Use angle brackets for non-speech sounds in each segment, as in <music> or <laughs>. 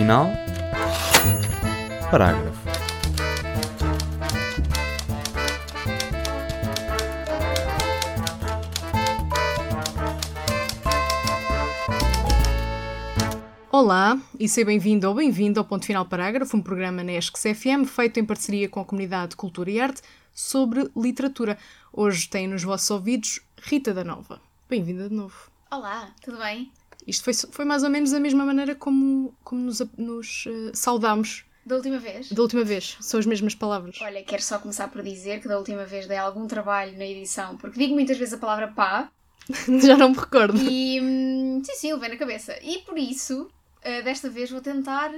final, parágrafo. Olá e seja bem-vindo ou bem-vindo ao Ponto Final Parágrafo, um programa na ESCS FM feito em parceria com a Comunidade de Cultura e Arte sobre literatura. Hoje tem nos vossos ouvidos Rita da Nova. Bem-vinda de novo. Olá, tudo bem? Isto foi, foi mais ou menos da mesma maneira como, como nos, nos uh, saudámos Da última vez? da última vez. São as mesmas palavras. Olha, quero só começar por dizer que da última vez dei algum trabalho na edição, porque digo muitas vezes a palavra pá <laughs> Já não me recordo. e. hum, sim, sim, levei na cabeça. E por isso, eh, desta vez vou tentar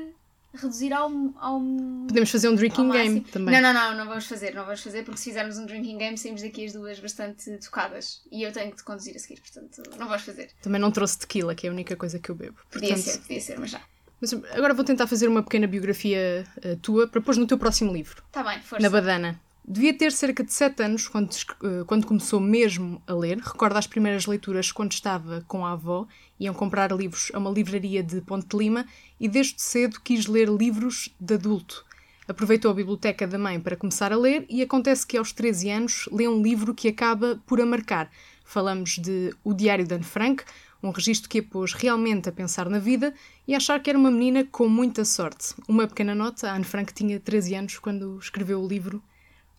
reduzir ao. ao Podemos fazer um drinking game também. Não, não, não, não vamos fazer, não vamos fazer, porque se fizermos um drinking game saímos daqui as duas bastante tocadas. E eu tenho que te conduzir a seguir, portanto, não vamos fazer. Também não trouxe tequila, que é a única coisa que eu bebo. Podia Portanto, ser, podia ser, mas já. Mas agora vou tentar fazer uma pequena biografia eh, tua para pôr no teu próximo livro. Tá bem, força. Na Badana. Devia ter cerca de 7 anos quando, eh, quando começou mesmo a ler. Recorda as primeiras leituras quando estava com a avó. Iam comprar livros a uma livraria de Ponte de Lima e desde cedo quis ler livros de adulto. Aproveitou a biblioteca da mãe para começar a ler e acontece que aos 13 anos lê um livro que acaba por a marcar. Falamos de O Diário de Anne Frank, um registro que a pôs realmente a pensar na vida e a achar que era uma menina com muita sorte. Uma pequena nota, a Anne Frank tinha 13 anos quando escreveu o livro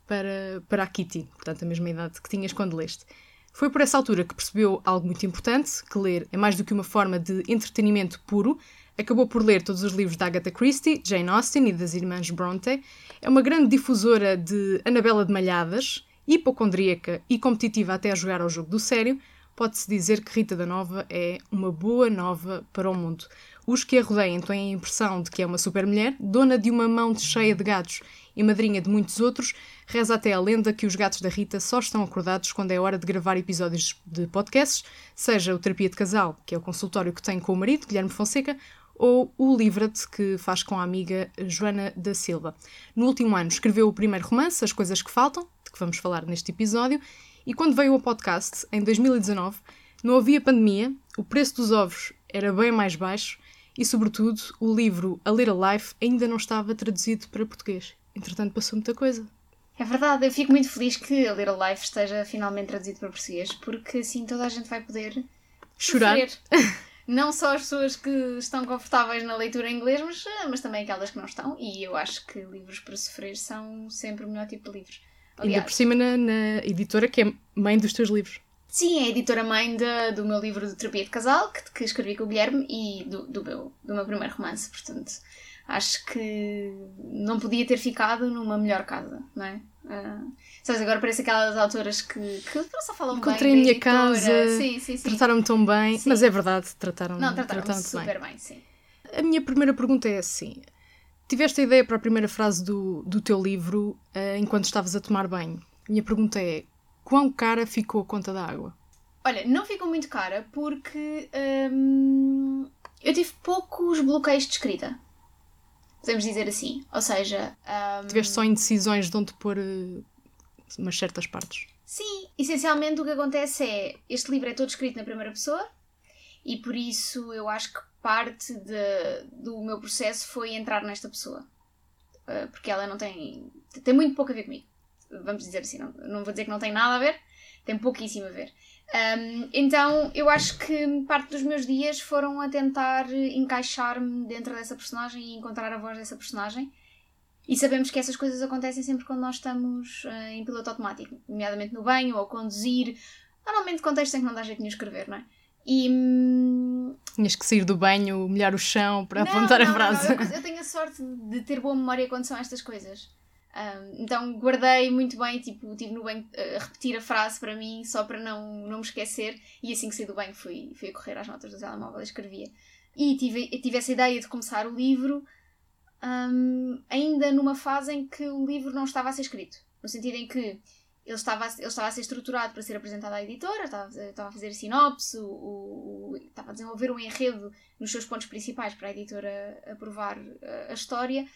para, para a Kitty, portanto a mesma idade que tinhas quando leste. Foi por essa altura que percebeu algo muito importante, que ler é mais do que uma forma de entretenimento puro. Acabou por ler todos os livros da Agatha Christie, Jane Austen e das irmãs Bronte. É uma grande difusora de Anabela de Malhadas, hipocondríaca e competitiva até a jogar ao jogo do sério. Pode-se dizer que Rita da Nova é uma boa nova para o mundo. Os que a rodeiam têm a impressão de que é uma super-mulher, dona de uma mão cheia de gatos e madrinha de muitos outros, reza até a lenda que os gatos da Rita só estão acordados quando é hora de gravar episódios de podcasts, seja o Terapia de Casal, que é o consultório que tem com o marido, Guilherme Fonseca, ou o Livra-te, que faz com a amiga Joana da Silva. No último ano escreveu o primeiro romance, As Coisas que Faltam, de que vamos falar neste episódio, e quando veio ao podcast, em 2019, não havia pandemia, o preço dos ovos era bem mais baixo e, sobretudo, o livro A Little Life ainda não estava traduzido para português. Entretanto, passou muita coisa. É verdade, eu fico muito feliz que a Little Life esteja finalmente traduzido para português, porque assim toda a gente vai poder Chorar. <laughs> Não só as pessoas que estão confortáveis na leitura em inglês, mas, mas também aquelas que não estão. E eu acho que livros para sofrer são sempre o melhor tipo de livros. Ainda Aliás, por cima na, na editora que é mãe dos teus livros. Sim, é a editora-mãe do meu livro de terapia de casal, que, que escrevi com o Guilherme, e do, do, meu, do meu primeiro romance. Portanto, acho que não podia ter ficado numa melhor casa, não é? Ah, sabes, agora parece aquelas autoras que, que só falam Encontrei bem a da minha editora. casa, Sim, sim, sim. Trataram-me tão bem, Sim. mas é verdade, trataram-me Não, trataram-me trataram-te super bem, sim. A minha primeira pergunta é assim: tiveste a ideia para a primeira frase do, do teu livro eh, enquanto estavas a tomar banho? A minha pergunta é: quão cara ficou a conta da água? Olha, não ficou muito cara porque hum, eu tive poucos bloqueios de escrita. Podemos dizer assim. Ou seja, hum, Tiveste só indecisões de onde pôr eh, umas certas partes. sim, essencialmente o que acontece é este livro é todo escrito na primeira pessoa e por isso eu acho que parte de- do meu processo foi entrar nesta pessoa. Uh, porque ela não tem. tem muito pouco a ver comigo. Vamos dizer assim, não, não vou dizer que não tem nada a ver, tem pouquíssimo a ver. Um, então eu acho que parte dos meus dias foram a tentar encaixar-me dentro dessa personagem e encontrar a voz dessa personagem. E sabemos que essas coisas acontecem sempre quando nós estamos uh, em piloto automático, nomeadamente no banho ou conduzir. Normalmente contextos em que não dá jeito de escrever, não é? E. hum, Tinhas que sair do banho, molhar o chão para não, apontar não, a frase. não, eu, eu tenho a sorte de ter boa memória quando são estas coisas. Um, então guardei muito bem, tipo, estive no banho uh, a repetir a frase para mim, só para não, não me esquecer, e assim que saí do banho fui, fui a correr às notas do telemóvel e escrevia. E tive, tive essa ideia de começar o livro um, ainda numa fase em que o livro não estava a ser escrito. No sentido em que ele estava, a- ele estava a ser estruturado para ser apresentado à editora, estava, estava a fazer a sinopse, o, o- estava a desenvolver um enredo nos seus pontos principais para a editora aprovar uh, a história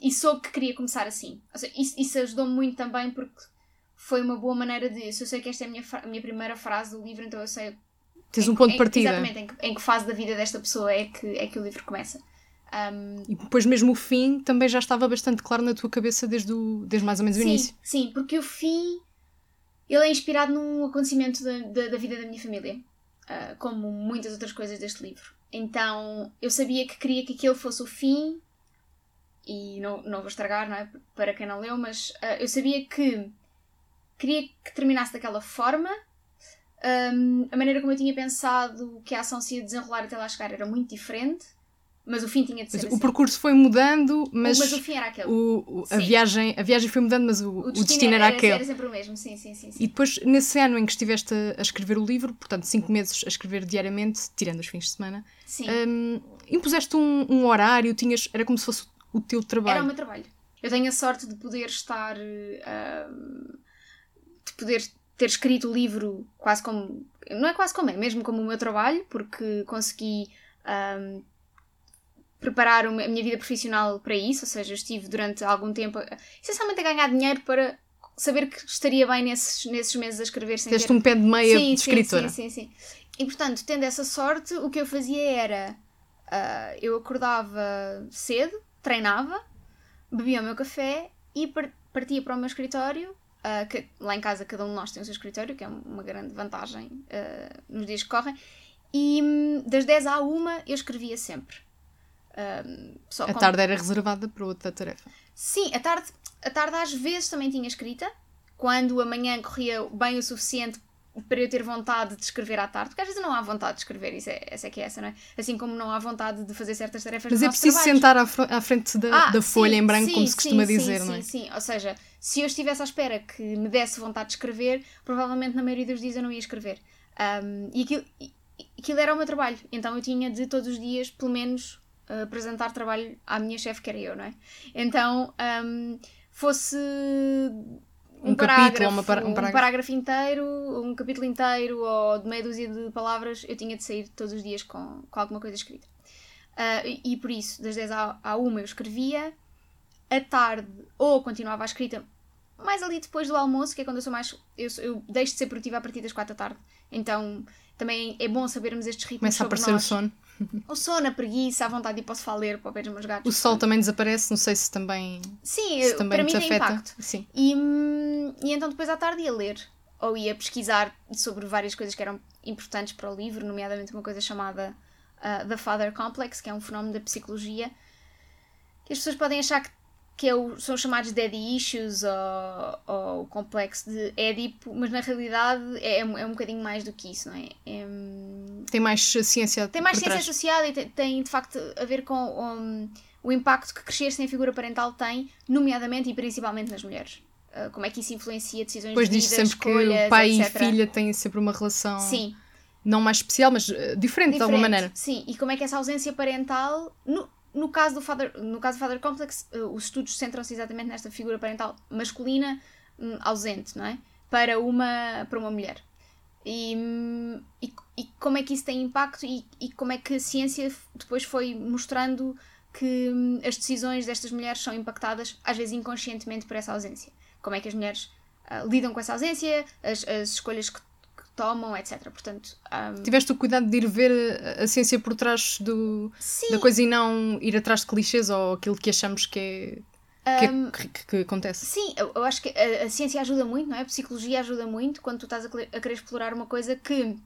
e soube que queria começar assim. Seja, isso, isso ajudou-me muito também porque foi uma boa maneira de. Se eu sei que esta é a minha, a minha primeira frase do livro, então eu sei Tens um ponto de partida. Exatamente, em que, em que fase da vida desta pessoa é que, é que o livro começa. Um, e depois mesmo o fim também já estava bastante claro na tua cabeça desde, o, desde mais ou menos sim, o início. Sim, porque o fim ele é inspirado num acontecimento da, da, da vida da minha família, uh, como muitas outras coisas deste livro. Então eu sabia que queria que aquele fosse o fim, e não, não vou estragar, não é? Para quem não leu, mas uh, eu sabia que queria que terminasse daquela forma. Um, a maneira como eu tinha pensado que a ação se ia desenrolar até lá chegar era muito diferente. Mas o fim tinha de ser Mas assim. O percurso foi mudando, mas, Mas o fim era aquele. o- o- a, viagem, a viagem foi mudando, mas o, o destino, era, aquele. Era sempre o mesmo, sim, sim, sim. sim. E depois, nesse ano em que estiveste a, a escrever o livro, portanto, cinco meses a escrever diariamente, tirando os fins de semana, hum, impuseste um, um horário, tinhas, era como se fosse o teu trabalho. Era o meu trabalho. Eu tenho a sorte de poder estar. ahm, de poder ter escrito o livro quase como. Não é quase como é, mesmo como o meu trabalho, porque consegui ahm, preparar a minha vida profissional para isso, ou seja, eu estive durante algum tempo essencialmente a ganhar dinheiro para saber que estaria bem nesses, nesses meses a escrever sem Fizeste ter um pé de meia sim, de escritora. Sim, sim, sim. E portanto, tendo essa sorte, o que eu fazia era ah, eu acordava cedo, treinava, bebia o meu café e par- partia para o meu escritório. ah, que lá em casa cada um de nós tem o seu escritório, que é uma grande vantagem ah, nos dias que correm. E hum, das 10 à 1 eu escrevia sempre. Ah, A com- tarde era reservada para outra tarefa. Sim, a tarde, a tarde às vezes também tinha escrita, quando a manhã corria bem o suficiente para eu ter vontade de escrever à tarde, porque às vezes não há vontade de escrever, isso é, essa é que é essa, não é? Assim como não há vontade de fazer certas tarefas Mas é preciso sentar à, à frente da, Ah, da folha sim, em branco, sim, como se sim, costuma sim, dizer, sim, não é? Sim, ou seja, se eu estivesse à espera que me desse vontade de escrever, provavelmente na maioria dos dias eu não ia escrever. Um, e aquilo, aquilo era o meu trabalho, então eu tinha de todos os dias, pelo menos, uh, apresentar trabalho à minha chefe, que era eu, não é? Então, um, fosse um, Um capítulo parágrafo, uma um um parágrafo. parágrafo inteiro, um capítulo inteiro ou de meia dúzia de palavras, eu tinha de sair todos os dias com, com alguma coisa escrita. Ah, e, e por isso, das 10 à, à 1 eu escrevia, à tarde ou continuava a escrita, mais ali depois do almoço, que é quando eu sou mais. Eu, eu deixo de ser produtiva a partir das 4 da tarde. Então também é bom sabermos estes ritmos. Começa a aparecer o nós. sono. O sono, a preguiça, a vontade de posso falar ler para o pé dos meus gatos. O sol também desaparece, não sei se também, Sim, se também para mim afeta. impacto. Sim. E, hum, e então depois à tarde ia ler ou ia pesquisar sobre várias coisas que eram importantes para o livro, nomeadamente uma coisa chamada ah, The Father Complex, que é um fenómeno da psicologia que as pessoas podem achar que, que é o- são chamados daddy issues ou, ou o complexo de Édipo, mas na realidade é, é um é bocadinho mais do que isso, não é? É, Tem mais ciência tem mais ciência trás. associada e tem, tem, de facto a ver com um, o impacto que crescer sem figura parental tem, nomeadamente e principalmente nas mulheres. Uh, como é que isso influencia decisões Depois de diz vida, sempre que escolhas, o pai etc. e filha têm sempre uma relação Sim, não mais especial, mas eh, diferente, de alguma diferente. maneira. Sim, e como é que essa ausência parental, no, no caso do Father, no caso do Father Complex, uh, os estudos centram-se exatamente nesta figura parental masculina hum, ausente, não é? Para uma, para uma mulher. E, hum, e, e como é que isso tem impacto e, e como é que a ciência depois foi mostrando que hum, as decisões destas mulheres são impactadas, às vezes inconscientemente, por essa ausência. Como é que as mulheres ah, lidam com essa ausência, as, as escolhas que tomam, etc. Portanto, hum, Tiveste o cuidado de ir ver a, ciência por trás do, sim, da coisa e não ir atrás de clichês ou aquilo que achamos que é que, é- que- que- que acontece. Sim, eu, eu acho que a, a ciência ajuda muito, não é? A psicologia ajuda muito quando tu estás a, a querer explorar uma coisa que,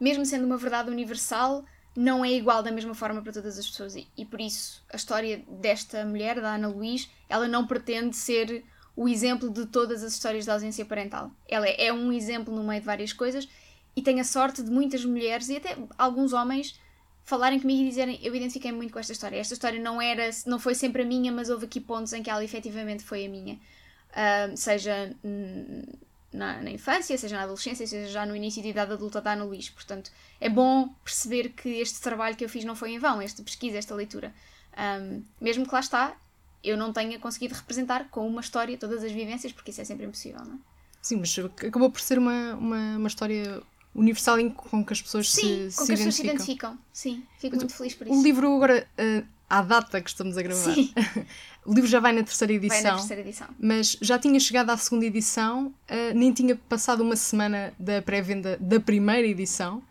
mesmo sendo uma verdade universal, não é igual da mesma forma para todas as pessoas. E, e por isso, a história desta mulher, da Ana Luís, ela não pretende ser o exemplo de todas as histórias de ausência parental. Ela é, é um exemplo no meio de várias coisas e tem a sorte de muitas mulheres e até alguns homens falarem comigo e dizerem eu identifiquei muito com esta história. Esta história não era, não foi sempre a minha, mas houve aqui pontos em que ela efetivamente foi a minha. Ah, seja na, na infância, seja na adolescência, seja já no início de idade adulta da Ana Luís. Portanto, é bom perceber que este trabalho que eu fiz não foi em vão, esta pesquisa, esta leitura. Um, mesmo que lá está, eu não tenha conseguido representar com uma história todas as vivências, porque isso é sempre impossível, não é? Sim, mas acabou por ser uma, uma, uma história universal em com que as pessoas Sim, se, com se que as pessoas se identificam. Sim, fico muito feliz por isso. O livro agora, eh, à data que estamos a gravar, <laughs> o livro já vai na terceira vai edição. na terceira edição. Mas já tinha chegado à segunda edição, eh, nem tinha passado uma semana da pré-venda da primeira edição.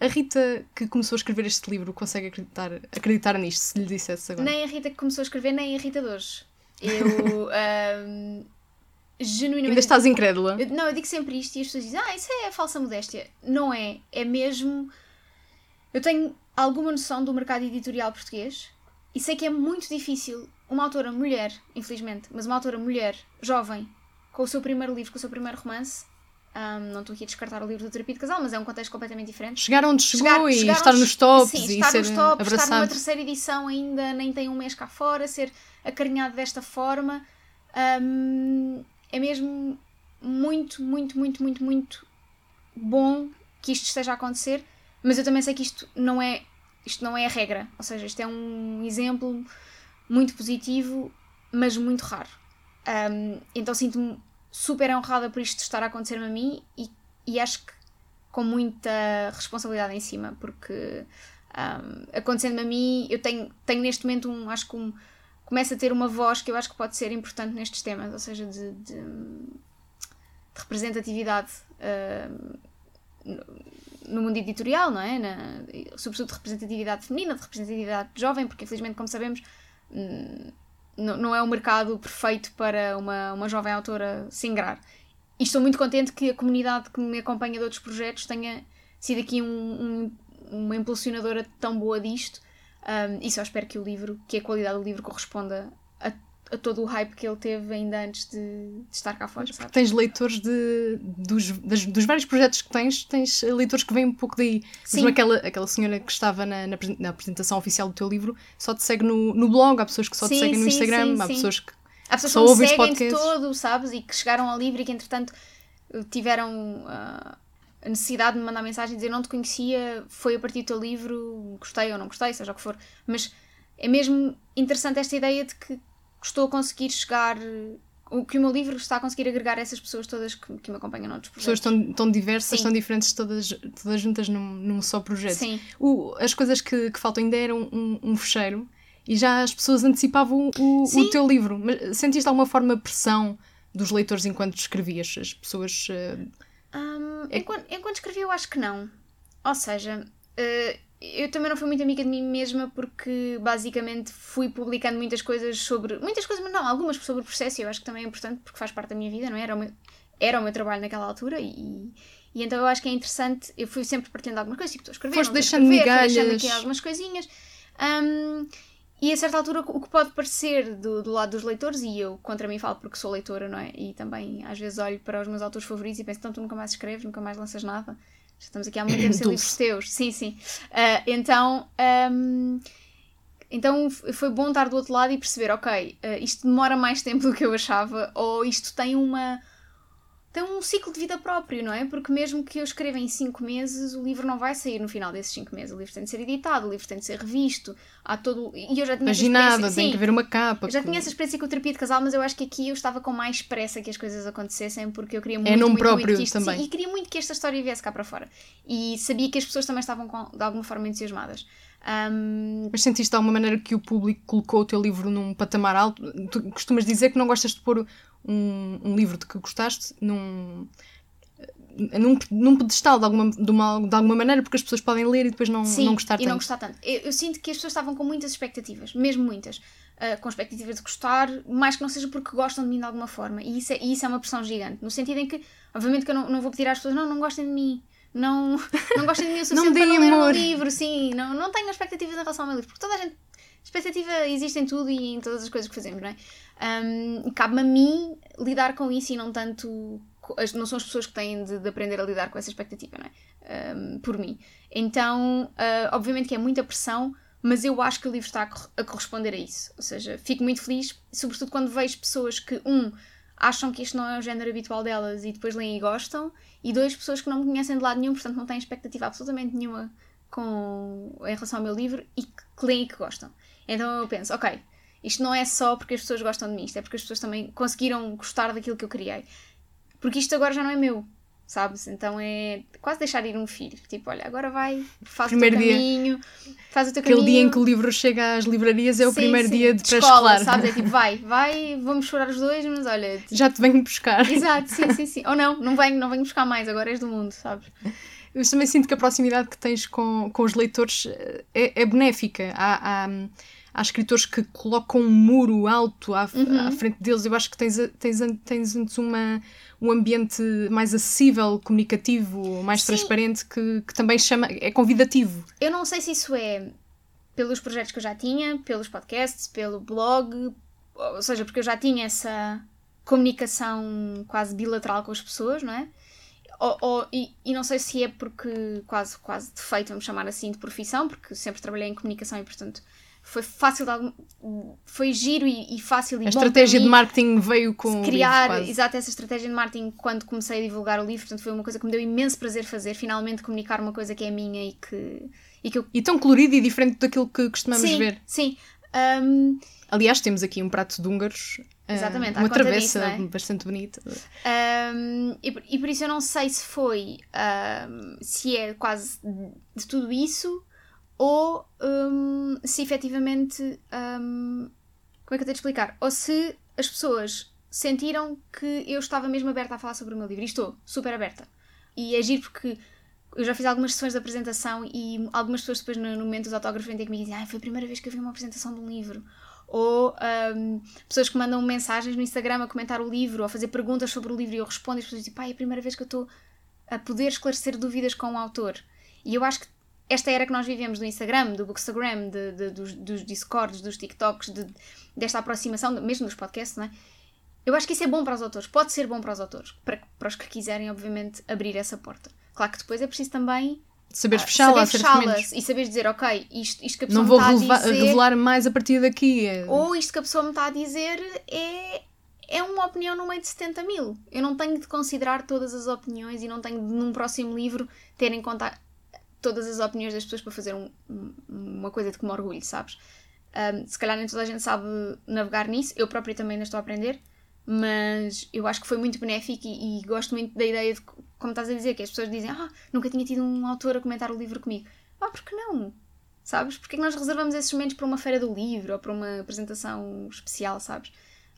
A Rita que começou a escrever este livro consegue acreditar, acreditar nisto, se lhe dissesse agora? Nem a Rita que começou a escrever, nem a Rita de hoje. Eu. <laughs> um, genuinamente. Ainda estás incrédula? Eu- não, eu digo sempre isto e as pessoas dizem, ah, isso é falsa modéstia. Não é. É mesmo. Eu tenho alguma noção do mercado editorial português e sei que é muito difícil uma autora mulher, infelizmente, mas uma autora mulher, jovem, com o seu primeiro livro, com o seu primeiro romance. Um, não estou aqui a descartar o livro do Terapia de Casal, mas é um contexto completamente diferente. Chegar onde chegou Chegar- e chegar estar nos tops sim, e estar ser nos tops, estar numa abraçado. terceira edição ainda nem tem um mês cá fora, ser acarinhado desta forma. hum, é mesmo muito, muito, muito, muito, muito bom que isto esteja a acontecer, mas eu também sei que isto não é, isto não é a regra. Ou seja, isto é um exemplo muito positivo, mas muito raro. Um, então sinto-me super honrada por isto estar a acontecer-me a mim e, e acho que com muita responsabilidade em cima, porque um, acontecendo-me a mim, eu tenho, tenho neste momento um, acho que um, começo a ter uma voz que eu acho que pode ser importante nestes temas, ou seja, de, de, de representatividade um, no, mundo editorial, não é? Na, sobretudo de representatividade feminina, de representatividade jovem, porque infelizmente, como sabemos, hum, não, é o mercado perfeito para uma, uma jovem autora se ingrar. E estou muito contente que a comunidade que me acompanha de outros projetos tenha sido aqui um, um- uma impulsionadora tão boa disto. Um, e só espero que o livro, que a qualidade do livro corresponda a, todo o hype que ele teve ainda antes de, de estar cá fora, sabe? Tens leitores de, dos, das- dos vários projetos que tens, tens leitores que vêm um pouco daí. Sim. Mesmo aquela, aquela senhora que estava na, na, na apresentação oficial do teu livro só te segue no, no blog, há pessoas que só te Sim, seguem no sim, Instagram, sim, há pessoas que. Há pessoas Só ouvem os seguem podcasts. todo, sabes? E que chegaram ao livro e que entretanto tiveram ah, a necessidade de me mandar mensagem e dizer não te conhecia, foi a partir do teu livro, gostei ou não gostei, seja o que for. Mas é mesmo interessante esta ideia de que estou a conseguir chegar, o que o meu livro está a conseguir agregar essas pessoas todas que, que me acompanham noutros Pessoas projetos. tão, tão diversas, Sim. tão diferentes, todas, todas juntas num, num só projeto. Sim. O- as coisas que, que faltam ainda eram um, um fecheiro e já as pessoas antecipavam o, o teu livro. Mas sentiste alguma forma pressão dos leitores enquanto escrevias? As pessoas. eh, Hum, É- enquanto, enquanto escrevi, eu acho que não. Ou seja, eh, eu também não fui muito amiga de mim mesma porque basicamente fui publicando muitas coisas sobre. Muitas coisas, mas não, algumas sobre o processo e eu acho que também é importante porque faz parte da minha vida, não é? Era o meu, era o meu trabalho naquela altura e. E então eu acho que é interessante, eu fui sempre partilhando algumas coisas, tipo, estou a escrever, Foste deixando escrever, deixando aqui algumas coisinhas. Hum, e a certa altura, o que pode parecer do, do lado dos leitores, e eu contra mim falo porque sou leitora, não é? E também às vezes olho para os meus autores favoritos e penso, então tu nunca mais escreves, nunca mais lanças nada. Já estamos aqui há <coughs> muito tempo sem livros teus. Sim, sim. Ah, então, hum, então foi bom estar do outro lado e perceber, ok, ah, isto demora mais tempo do que eu achava, ou isto tem uma. Tem um ciclo de vida próprio, não é? Porque mesmo que eu escreva em 5 meses, o livro não vai sair no final desses 5 meses. O livro tem de ser editado, o livro tem de ser revisto. Há todo. E eu já tinha essa Paginada, experiência- tem que haver uma capa. eu já com- tinha essa experiência com o terapia de casal, mas eu acho que aqui eu estava com mais pressa que as coisas acontecessem porque eu queria muito, nome muito, próprio muito que isto, também. sim, e queria muito que esta história viesse cá para fora. E sabia que as pessoas também estavam com- de alguma forma entusiasmadas. Ahm, Mas sentiste de alguma maneira que o público colocou o teu livro num patamar alto? Tu costumas dizer que não gostas de pôr um, um livro de que gostaste num, num, num pedestal de alguma, de, uma- de alguma maneira, porque as pessoas podem ler e depois não, sim, não gostar e não gostar tanto. Eu, eu sinto que as pessoas estavam com muitas expectativas, mesmo muitas. ah, com expectativas de gostar, mais que não seja porque gostam de mim de alguma forma. E isso é, e isso é uma pressão gigante. No sentido em que, obviamente, que eu não, não vou pedir às pessoas, não, não gostem de mim. Não, não gostem de mim o suficiente Não para não ler o amor. livro, sim. Não, não tenho expectativas em relação ao meu livro, porque toda a gente. Expectativa existe em tudo e em todas as coisas que fazemos, não é? Um, Cabe-me a mim lidar com isso e não tanto. Não são as pessoas que têm de, de aprender a lidar com essa expectativa, não é? Um, por mim. Então, ah, obviamente que é muita pressão, mas eu acho que o livro está a corresponder a isso. Ou seja, fico muito feliz, sobretudo quando vejo pessoas que, um, acham que isto não é o género habitual delas e depois leem e gostam, e dois, pessoas que não me conhecem de lado nenhum, portanto não têm expectativa absolutamente nenhuma com, em relação ao meu livro e que, leem e que gostam. Então eu penso, ok, isto não é só porque as pessoas gostam de mim, isto é porque as pessoas também conseguiram gostar daquilo que eu criei. Porque isto agora já não é meu, sabes? Então é quase deixar ir um filho. Tipo, olha, agora vai, faz Primeiro o teu dia. caminho, faz o teu Aquele caminho. dia em que o livro chega às livrarias é o Sim, primeiro sim, dia de escola, pré-escolar. sabes? É tipo, vai, vai, vamos chorar os dois, mas olha. Já te venho buscar. Exato, sim, sim, sim. Ou não, não venho, não venho buscar mais, agora és do mundo, sabes? eu também sinto que a proximidade que tens com, com os leitores é, é benéfica. Há, há, há escritores que colocam um muro alto à, uhum. à frente deles. Eu acho que tens, tens, tens antes uma, um ambiente mais acessível, comunicativo, mais Sim. transparente, que, que também chama, é convidativo. Eu não sei se isso é pelos projetos que eu já tinha, pelos podcasts, pelo blog, ou seja, porque eu já tinha essa comunicação quase bilateral com as pessoas, não é? Ou, ou, e, e, não sei se é porque quase, quase de feito, vamos chamar assim, de profissão, porque sempre trabalhei em comunicação e, portanto, foi fácil de algum, foi giro e, e fácil e a estratégia de marketing veio com criar livro, exato essa estratégia de marketing quando comecei a divulgar o livro portanto foi uma coisa que me deu imenso prazer fazer finalmente comunicar uma coisa que é minha e que e, que eu... e tão colorido e diferente daquilo que costumamos sim, ver sim um... aliás temos aqui um prato de húngaros ah, Exatamente, uma travessa disso, é? bastante bonita. Um, e, e, por isso eu não sei se foi, um, se é quase de tudo isso ou um, se efetivamente. Um, como é que eu tenho de explicar? Ou se as pessoas sentiram que eu estava mesmo aberta a falar sobre o meu livro. E estou super aberta. E é giro porque eu já fiz algumas sessões de apresentação e algumas pessoas depois no, momento dos autógrafos vêm ter comigo e dizem ah, foi a primeira vez que eu vi uma apresentação de um livro. Ou um, pessoas que mandam mensagens no Instagram a comentar o livro ou a fazer perguntas sobre o livro e eu respondo e as pessoas dizem pá, é a primeira vez que eu estou a poder esclarecer dúvidas com o autor. E eu acho que esta era que nós vivemos do Instagram, do Bookstagram, de, de, dos, dos Discords, dos TikToks, de, desta aproximação, mesmo dos podcasts, não é? Eu acho que isso é bom para os autores, pode ser bom para os autores, para, para os que quiserem, obviamente, abrir essa porta. Claro que depois é preciso também saber fechá-la, saber fechá e saber dizer, ok, isto, isto que a pessoa Não vou me está a dizer, revelar mais a partir daqui. É... Ou isto que a pessoa me está a dizer é, é uma opinião no meio de 70 mil. Eu não tenho de considerar todas as opiniões e não tenho de, num próximo livro, ter em conta todas as opiniões das pessoas para fazer um, uma coisa de que me orgulho, sabes? Um, se calhar nem toda a gente sabe navegar nisso, eu própria também ainda estou a aprender, mas eu acho que foi muito benéfico e, e, gosto muito da ideia de, como estás a dizer, que as pessoas dizem, ah, nunca tinha tido um autor a comentar o livro comigo. Ah, porque não? Sabes? Porque é que nós reservamos esses momentos para uma feira do livro ou para uma apresentação especial, sabes?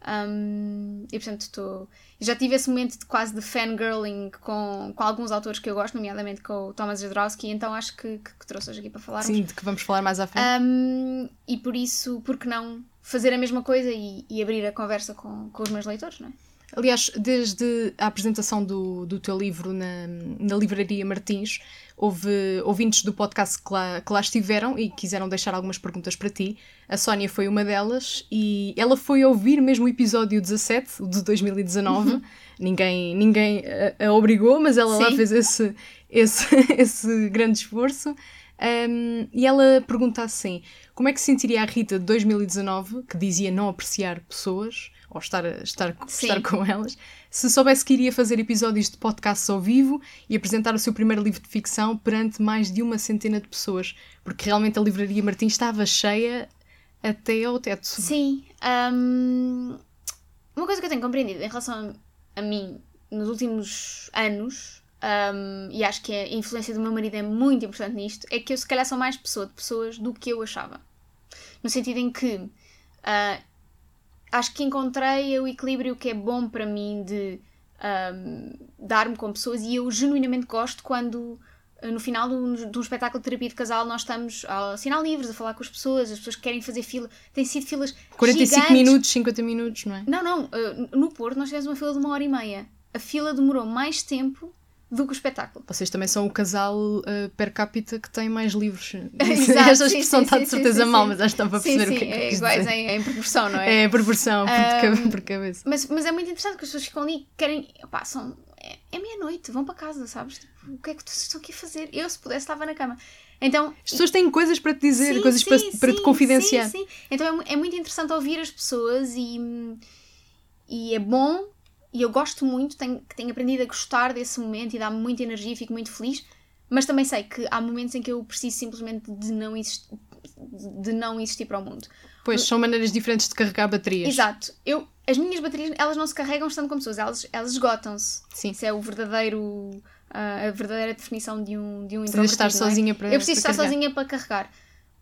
Um, e portanto estou. Já tive esse momento de quase de fangirling com, com alguns autores que eu gosto, nomeadamente com o Thomas Jadrowski, então acho que, que, que trouxe hoje aqui para falar. Sim, de que vamos falar mais à frente. Um, e por isso, por que não fazer a mesma coisa e, e abrir a conversa com, com os meus leitores, não é? Aliás, desde a apresentação do, do teu livro na, na Livraria Martins, houve ouvintes do podcast que lá, que lá estiveram e quiseram deixar algumas perguntas para ti. A Sónia foi uma delas e ela foi ouvir mesmo o episódio 17 de 2019. Uhum. Ninguém, ninguém a, a, obrigou, mas ela Sim. lá fez esse, esse, <laughs> esse grande esforço. Um, e ela pergunta assim: como é que se sentiria a Rita de 2019, que dizia não apreciar pessoas, ou estar, estar, estar com elas, se soubesse que iria fazer episódios de podcasts ao vivo e apresentar o seu primeiro livro de ficção perante mais de uma centena de pessoas, porque realmente a Livraria Martins estava cheia até ao teto. Sim. Um, uma coisa que eu tenho compreendido em relação a, a mim nos últimos anos, um, e acho que a influência do meu marido é muito importante nisto, é que eu se calhar sou mais pessoa de pessoas do que eu achava. No sentido em que uh, acho que encontrei o equilíbrio que é bom para mim de um, dar-me com pessoas e eu genuinamente gosto quando eh, no final de um, de um, espetáculo de terapia de casal nós estamos a assinar livros, a falar com as pessoas, as pessoas que querem fazer fila, tem sido filas 45 gigantes. minutos, 50 minutos, não é? Não, não, uh, no Porto nós tivemos uma fila de uma hora e meia. A fila demorou mais tempo do que o espetáculo. Vocês também são o casal uh, per capita que tem mais livros. <laughs> Exato, Esta expressão está de certeza sim, mal, mas acho que estão para perceber sim, o que é que é iguais em, em, proporção, não é? É, proporção, um, por, cabeça. Mas, mas é muito interessante que as pessoas ficam ali e querem. Opá, são, é, é meia-noite, vão para casa, sabes? Tipo, o que é que tu estão aqui a fazer? Eu, se pudesse, estava na cama. Então, as pessoas têm coisas para te dizer, sim, coisas sim, para, sim, para te confidenciar. Sim, sim. Então é, é, muito interessante ouvir as pessoas e, e é bom e eu gosto muito, tenho, tenho aprendido a gostar desse momento e dá-me muita energia e fico muito feliz, mas também sei que há momentos em que eu preciso simplesmente de não, existir, de não existir para o mundo. Pois, são maneiras diferentes de carregar baterias. Exato. Eu, as minhas baterias, elas não se carregam estando com pessoas, elas, elas esgotam-se. Sim. Isso é o verdadeiro, a verdadeira definição de um, de um Preciso estar é? sozinha para Eu preciso para estar carregar. sozinha para carregar.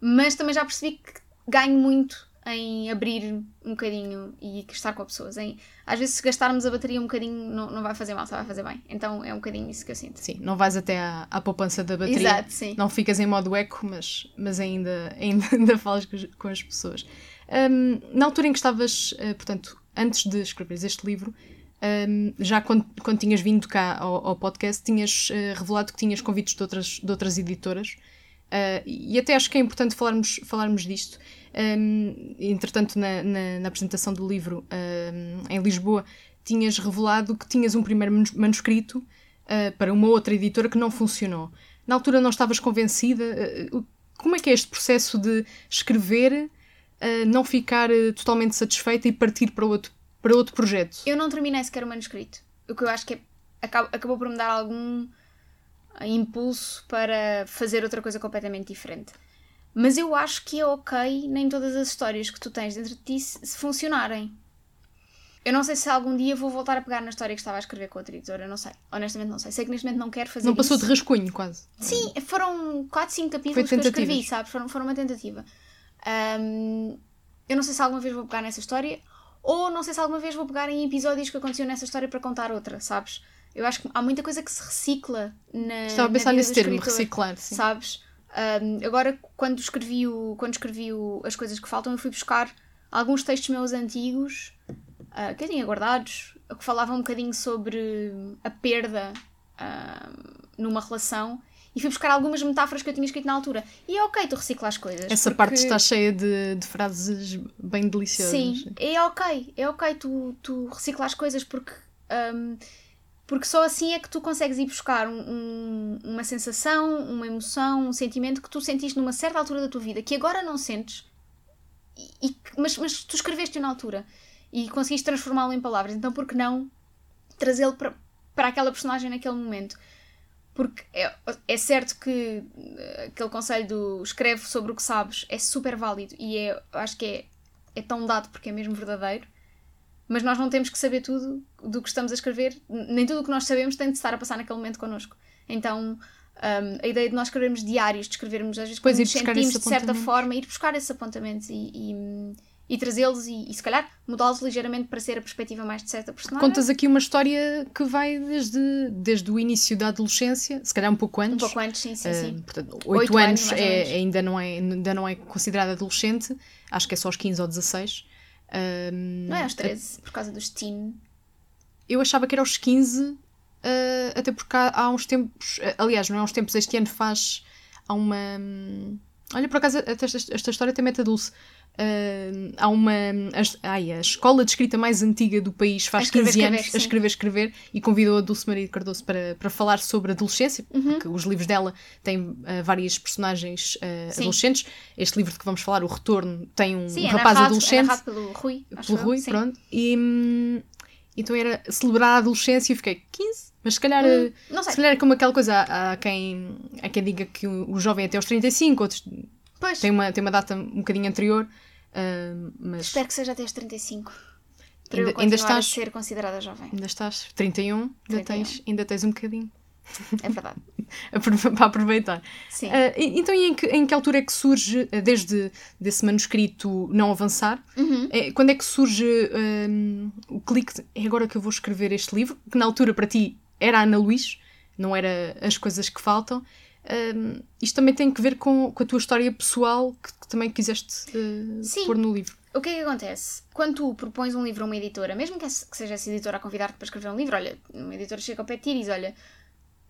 Mas também já percebi que ganho muito em abrir um bocadinho e estar com as pessoas. Em, às vezes, se gastarmos a bateria um bocadinho, não, não vai fazer mal, só vai fazer bem. Então é um bocadinho isso que eu sinto. Sim, não vais até à, à poupança da bateria. Exato, sim. Não ficas em modo eco, mas, mas ainda, <laughs> ainda, ainda falas com, as pessoas. Um, na altura em que estavas, uh, portanto, antes de escreveres este livro, um, já quando, quando tinhas vindo cá ao, ao podcast, tinhas uh, revelado que tinhas convites de outras, de outras editoras. Uh, e até acho que é importante falarmos, falarmos disto. Um, entretanto, na, na, na, apresentação do livro um, em Lisboa, tinhas revelado que tinhas um primeiro manuscrito uh, para uma outra editora que não funcionou. Na altura não estavas convencida? Uh, como é que é este processo de escrever, não ficar totalmente satisfeita e partir para outro, para outro projeto? Eu não terminei sequer o manuscrito. O que eu acho que é, acabou, acabou por me dar algum impulso para fazer outra coisa completamente diferente. Mas eu acho que é ok nem todas as histórias que tu tens dentro de ti se funcionarem. Eu não sei se algum dia vou voltar a pegar na história que estava a escrever com a outra editora, não sei. Honestamente não sei. Sei que neste momento não quero fazer Não passou isso. de rascunho, quase. Sim, foram 4, 5 capítulos que eu escrevi, sabes? Foram, foram uma tentativa. Um, eu não sei se alguma vez vou pegar nessa história ou não sei se alguma vez vou pegar em episódios que aconteceram nessa história para contar outra, sabes? Eu acho que há muita coisa que se recicla na. Estava a pensar nesse termo, reciclar, sim. Sabes? Um, agora, quando escrevi, o, quando escrevi o, as coisas que faltam, eu fui buscar alguns textos meus antigos uh, que eu tinha guardados, que falavam um bocadinho sobre a perda uh, numa relação e fui buscar algumas metáforas que eu tinha escrito na altura. E é ok tu reciclar as coisas. Essa porque... parte está cheia de, de frases bem deliciosas. Sim, é ok, é ok tu, tu reciclar as coisas porque. Um, porque só assim é que tu consegues ir buscar um, um, uma sensação, uma emoção, um sentimento que tu sentiste numa certa altura da tua vida, que agora não sentes, e, mas, mas tu escreveste-o na altura e conseguiste transformá-lo em palavras. Então, por que não trazê-lo para, para aquela personagem naquele momento? Porque é, é certo que eh, aquele conselho do escreve sobre o que sabes é super válido e é, acho que é, é tão dado porque é mesmo verdadeiro mas nós não temos que saber tudo do que estamos a escrever, nem tudo o que nós sabemos tem de estar a passar naquele momento connosco. Então, um, a ideia de nós escrevermos diários, de escrevermos às vezes pois nos sentimos de certa forma, ir buscar esses apontamentos e, e, e trazê-los e, e, se calhar mudá-los ligeiramente para ser a perspectiva mais de certa personagem. Contas aqui uma história que vai desde, desde o início da adolescência, se calhar um pouco antes. Um pouco antes, sim, sim. sim. Uh, portanto, 8, 8 anos, anos é, ainda, não é, ainda não é considerada adolescente, acho que é só aos 15 ou 16. Um, não é aos 13, por causa dos teen. Eu achava que era aos 15, uh, até porque há, há, uns tempos, aliás, não é há uns tempos, este ano faz. Há uma. Um, olha, por acaso, esta, esta história tem meta dulce. Uh, há uma. A, ai, a escola de escrita mais antiga do país faz a 15 escrever, anos escrever, a escrever, escrever e convidou a Dulce Maria Cardoso para, para falar sobre adolescência, uhum. porque os livros dela têm uh, várias personagens uh, adolescentes. Este livro de que vamos falar, O Retorno, tem um, sim, um é rapaz narrado, adolescente. É pelo Rui. Pelo Rui, eu, pronto. E, hum, então era celebrar a adolescência e fiquei 15. Mas se calhar, hum, se calhar é como aquela coisa, há, quem, há quem diga que o, o jovem é até aos 35, outros pois. Tem, uma, tem uma data um bocadinho anterior. Uh, mas... Espero que seja até aos 35. Para ainda, eu ainda estás a ser considerada jovem. Ainda estás 31, 31. Ainda, tens, ainda tens um bocadinho. É verdade. <laughs> para aproveitar. Sim. Uh, então, e em que, em que altura é que surge, ah, desde desse manuscrito não avançar, uhum. é, quando é que surge um, o clique de é agora que eu vou escrever este livro, que na altura para ti era Ana Luís, não era as coisas que faltam, um, isto também tem que ver com, com a tua história pessoal que, que também quiseste uh, pôr no livro. O que é que acontece? Quando tu propões um livro a uma editora, mesmo que, seja essa editora a convidar-te para escrever um livro, olha, uma editora chega ao pé e diz: Olha,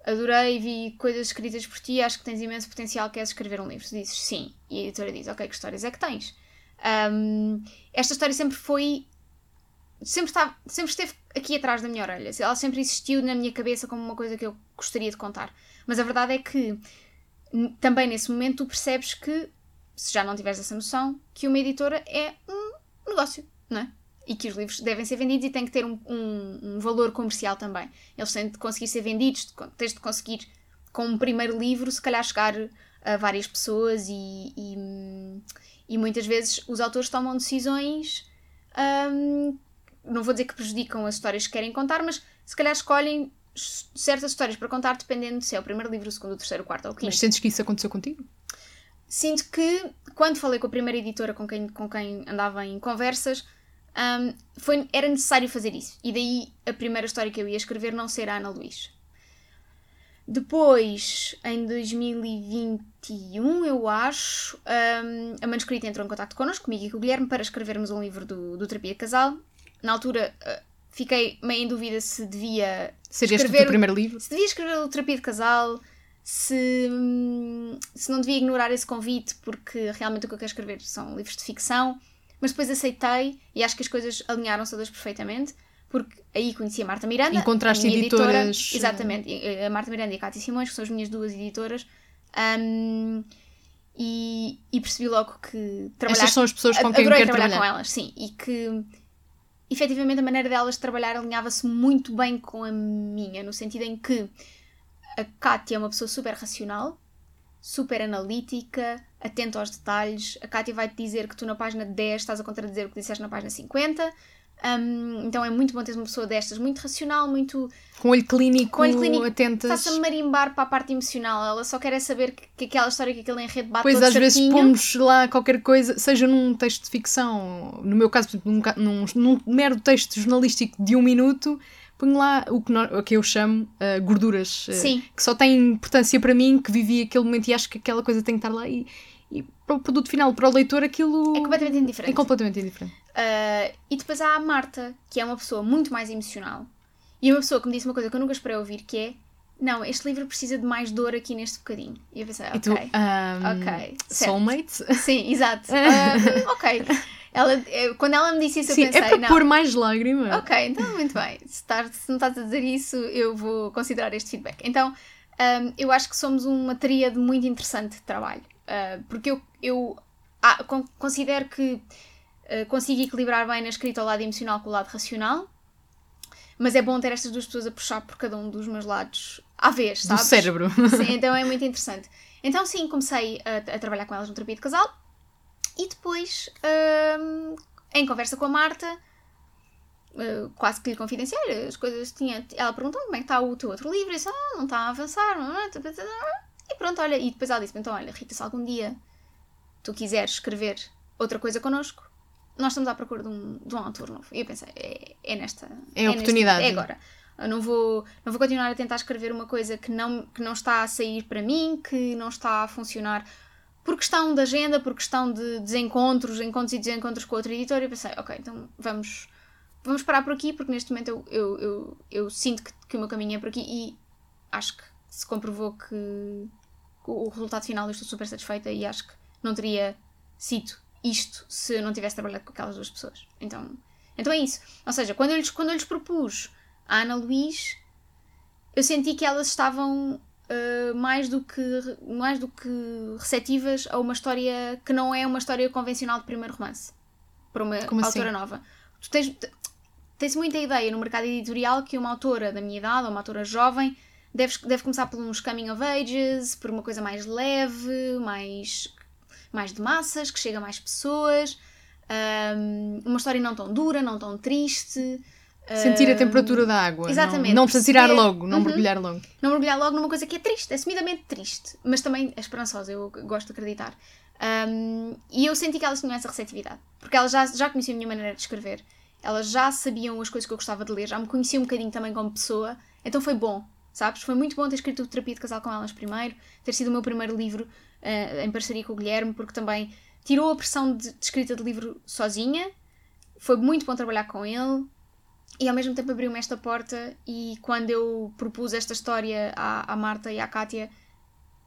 adorei, vi coisas escritas por ti, acho que tens imenso potencial, queres escrever um livro. Dizes sim. E a editora diz: Ok, que histórias é que tens? Um, esta história sempre foi. Sempre, estava, sempre esteve aqui atrás da minha orelha. Ela sempre existiu na minha cabeça como uma coisa que eu gostaria de contar. Mas a verdade é que também nesse momento tu percebes que, se já não tiveres essa noção, que uma editora é um negócio, não é? E que os livros devem ser vendidos e têm que ter um, um, um valor comercial também. Eles têm de conseguir ser vendidos, tens de conseguir, com um primeiro livro, se calhar chegar a várias pessoas e, e, e muitas vezes os autores tomam decisões. Hum, não vou dizer que prejudicam as histórias que querem contar, mas se calhar escolhem certas histórias para contar dependendo se é o primeiro livro, o segundo, o terceiro, o quarto ou o quinto. Mas sentes que isso aconteceu contigo? sinto que quando falei com a primeira editora com quem, com quem andava em conversas, um, foi, era necessário fazer isso. E daí a primeira história que eu ia escrever não ser a Ana Luís. Depois, em 2021, eu acho, um, a Manuscrita entrou em contato connosco, comigo e com o Guilherme, para escrevermos um livro do, do Terapia de Casal. Na altura, uh, fiquei meio em dúvida se devia Ser este o escrever primeiro livro? se devia escrever o Terapia de Casal, se, hum, se não devia ignorar esse convite, porque realmente o que eu quero escrever são livros de ficção. Mas depois aceitei e acho que as coisas alinharam-se todas perfeitamente, porque aí conheci a Marta Miranda. Encontraste a editoras, Editora, eh, exatamente, a Marta Miranda e a Cátia Simões, que são as minhas duas editoras. hum, e, e percebi logo que trabalhar Estas são as pessoas com quem eu quero trabalhar trabalhar. com elas, sim. E que efetivamente a maneira delas de trabalhar alinhava-se muito bem com a minha, no sentido em que a Kátia é uma pessoa super racional, super analítica, atenta aos detalhes. A Kátia vai-te dizer que tu na página 10 estás a contradizer o que disseste na página 50. Hum, então é muito bom teres uma pessoa destas, muito racional, muito Com olho clínico, Com olho clínico, atentas. Está-se a marimbar para a parte emocional. Ela só quer é saber que, que aquela história, que aquele enredo bate Pois às vezes certinho. pomos lá qualquer coisa, seja num texto de ficção, no meu caso, por exemplo, num, num, num mero texto jornalístico de um minuto, ponho lá o que, o que eu chamo uh, gorduras, uh, Sim. que só têm importância para mim, que vivi aquele momento e acho que aquela coisa tem que estar lá e para o produto final, para o leitor, aquilo É completamente indiferente. é completamente indiferente. Uh, e depois há a Marta, que é uma pessoa muito mais emocional. E uma pessoa que me disse uma coisa que eu nunca esperei ouvir, que é não, este livro precisa de mais dor aqui neste bocadinho. E eu pensei, E tu, ok. um, ok, certo. soulmate? Sim, exato. <laughs> Ok. Ela, eh, quando ela me disse isso, Sim, eu pensei, é para não. pôr mais lágrima. Ok, então muito bem. Se, estás- se não estás a dizer isso, eu vou considerar este feedback. Então, hum, eu acho que somos uma tríade muito interessante de trabalho. Uh, porque eu, eu ah, con- considero que uh, consigo equilibrar bem na escrita o lado emocional com o lado racional. Mas é bom ter estas duas pessoas a puxar por cada um dos meus lados à vez, Do sabes? cérebro. Sim, então é muito interessante. Então, sim, comecei a, a trabalhar com elas no terapia de casal e depois, hum, em conversa com a Marta, uh, quase que lhe confidenciei, as coisas tinha. Ela perguntou como é que está o teu outro livro, eu disse, ah, não está a avançar, não é? Pronto, olha, e depois ela disse então, olha, Rita, se algum dia tu quiseres escrever outra coisa connosco, nós estamos à procura de um, de um autor novo. E eu pensei, é, é nesta. É a oportunidade. Neste, é agora. Eu não vou, não vou continuar a tentar escrever uma coisa que não, que não está a sair para mim, que não está a funcionar por questão de agenda, por questão de desencontros, encontros e desencontros com outra editora. E eu pensei, ok, então vamos, vamos parar por aqui, porque neste momento eu, eu, eu, eu sinto que, que o meu caminho é por aqui e acho que se comprovou que o resultado final eu estou super satisfeita e acho que não teria sido isto se não tivesse trabalhado com aquelas duas pessoas. Então, então é isso. Ou seja, quando eu lhes, quando eu lhes propus a Ana Luís, eu senti que elas estavam uh, mais, do que, mais do que receptivas a uma história que não é uma história convencional de primeiro romance. Para uma Como assim? autora nova. Tu tens, tens muita ideia no mercado editorial que uma autora da minha idade, ou uma autora jovem, deve, deve começar por uns coming of ages, por uma coisa mais leve, mais, mais de massas, que chega a mais pessoas, um, uma história não tão dura, não tão triste. Sentir a um, temperatura da água. não- exatamente, Não, precisa tirar perceber- logo, não Uhum. mergulhar logo. Não mergulhar logo numa coisa que é triste, assumidamente triste, mas também é esperançosa, eu gosto de acreditar. Um, e eu senti que elas tinham essa receptividade, porque elas já, já conheciam a minha maneira de escrever, elas já sabiam as coisas que eu gostava de ler, já me conheciam um bocadinho também como pessoa, então foi bom, sabes? Foi muito bom ter escrito o Terapia de Casal com elas primeiro, ter sido o meu primeiro livro uh, em parceria com o Guilherme, porque também tirou a pressão de, de escrita de livro sozinha, foi muito bom trabalhar com ele, e ao mesmo tempo abriu-me esta porta e quando eu propus esta história à, à Marta e à Kátia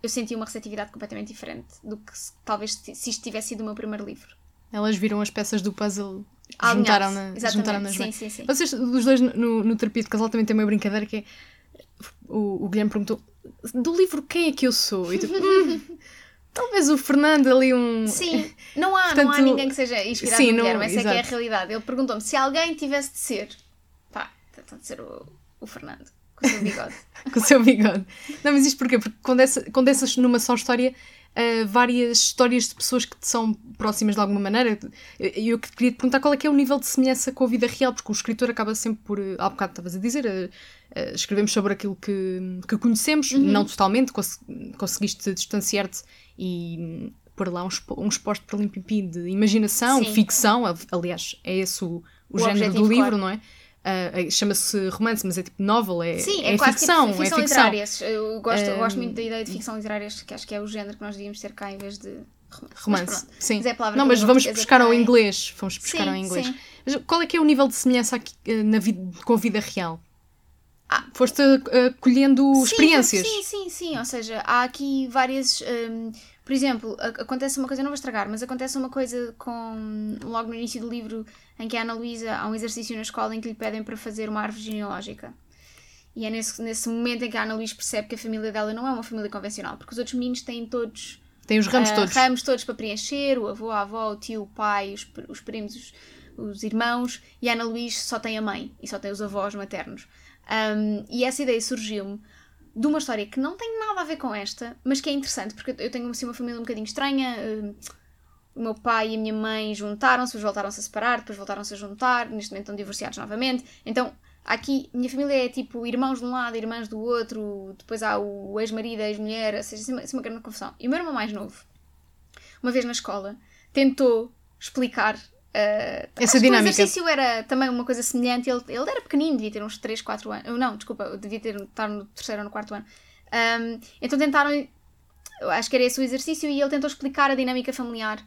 eu senti uma receptividade completamente diferente do que se- talvez se isto tivesse sido o meu primeiro livro. Elas viram as peças do puzzle, Alinhados. juntaram-na Exatamente, juntaram sim, bem. sim, sim. Vocês, os dois no, no terapia de casal, também têm uma brincadeira que é. O, o Guilherme perguntou: do livro quem é que eu sou? E tu, "Hum, talvez o Fernando ali um. <laughs> Sim, não há, não há Portanto, ninguém que seja inspirado sim, no não- Guilherme, essa é que é a exato. realidade. Ele perguntou-me se alguém tivesse de ser, pá, tentam de ser o, o Fernando, com o seu bigode. <laughs> com o seu bigode. Não, mas isto porquê? Porque condensa, condensas numa só história ah, várias histórias de pessoas que te são próximas de alguma maneira. E eu, que queria te perguntar qual é que é o nível de semelhança com a vida real, porque o escritor acaba sempre por. ah, Há bocado estavas a dizer, ah, ah, escrevemos sobre aquilo que, que conhecemos, não totalmente, cons- conseguiste distanciar-te e hum, pôr lá uns, uns postos para de imaginação, Sim. ficção, al- aliás, é esse o, o, género do livro, claro. não é? Ah, é- Chama-se romance, mas é tipo novel, é, Sim, é, é, quase ficção, tipo ficção é ficção. literária. Eu gosto, eu gosto Um, muito da ideia de ficção literária, que acho que é o género que nós devíamos ter cá em vez de romance. Mas Romance, sim. Mas é a palavra não, mas eu vamos buscar ao inglês. Vamos buscar Sim, ao inglês. sim. Mas qual é que é o nível de semelhança aqui, eh, na vida, com a vida real? Ah, Foste eh, colhendo Sim, experiências. Sim, sim, sim. Ou seja, há aqui várias. hum, por exemplo, acontece uma coisa, eu não vou estragar, mas acontece uma coisa com. Logo no início do livro, em que a Ana Luísa há um exercício na escola em que lhe pedem para fazer uma árvore genealógica. E é nesse, nesse momento em que a Ana Luísa percebe que a família dela não é uma família convencional, porque os outros meninos têm todos Tem os ramos ah, todos. ramos todos para preencher, o avô, a avó, o tio, o pai, os, os primos, os, os irmãos, e a Ana Luís só tem a mãe e só tem os avós maternos. Um, e essa ideia surgiu-me de uma história que não tem nada a ver com esta, mas que é interessante, porque eu tenho assim, uma família um bocadinho estranha. um, o meu pai e a minha mãe juntaram-se, voltaram-se a separar, depois voltaram-se a juntar, neste momento estão divorciados novamente. Então, aqui, minha família é tipo irmãos de um lado, irmãs do outro, depois há o ex-marido, a ex-mulher, ou seja, assim uma, assim uma grande confusão. E o meu irmão mais novo, uma vez na escola, tentou explicar. Uh, que dinâmica. O exercício era também uma coisa semelhante. Ele, ele era pequenino, devia ter uns 3, 4 anos. Não, desculpa, devia ter, estar no terceiro ou no quarto ano. Um, então tentaram. Acho que era esse o exercício e ele tentou explicar a dinâmica familiar.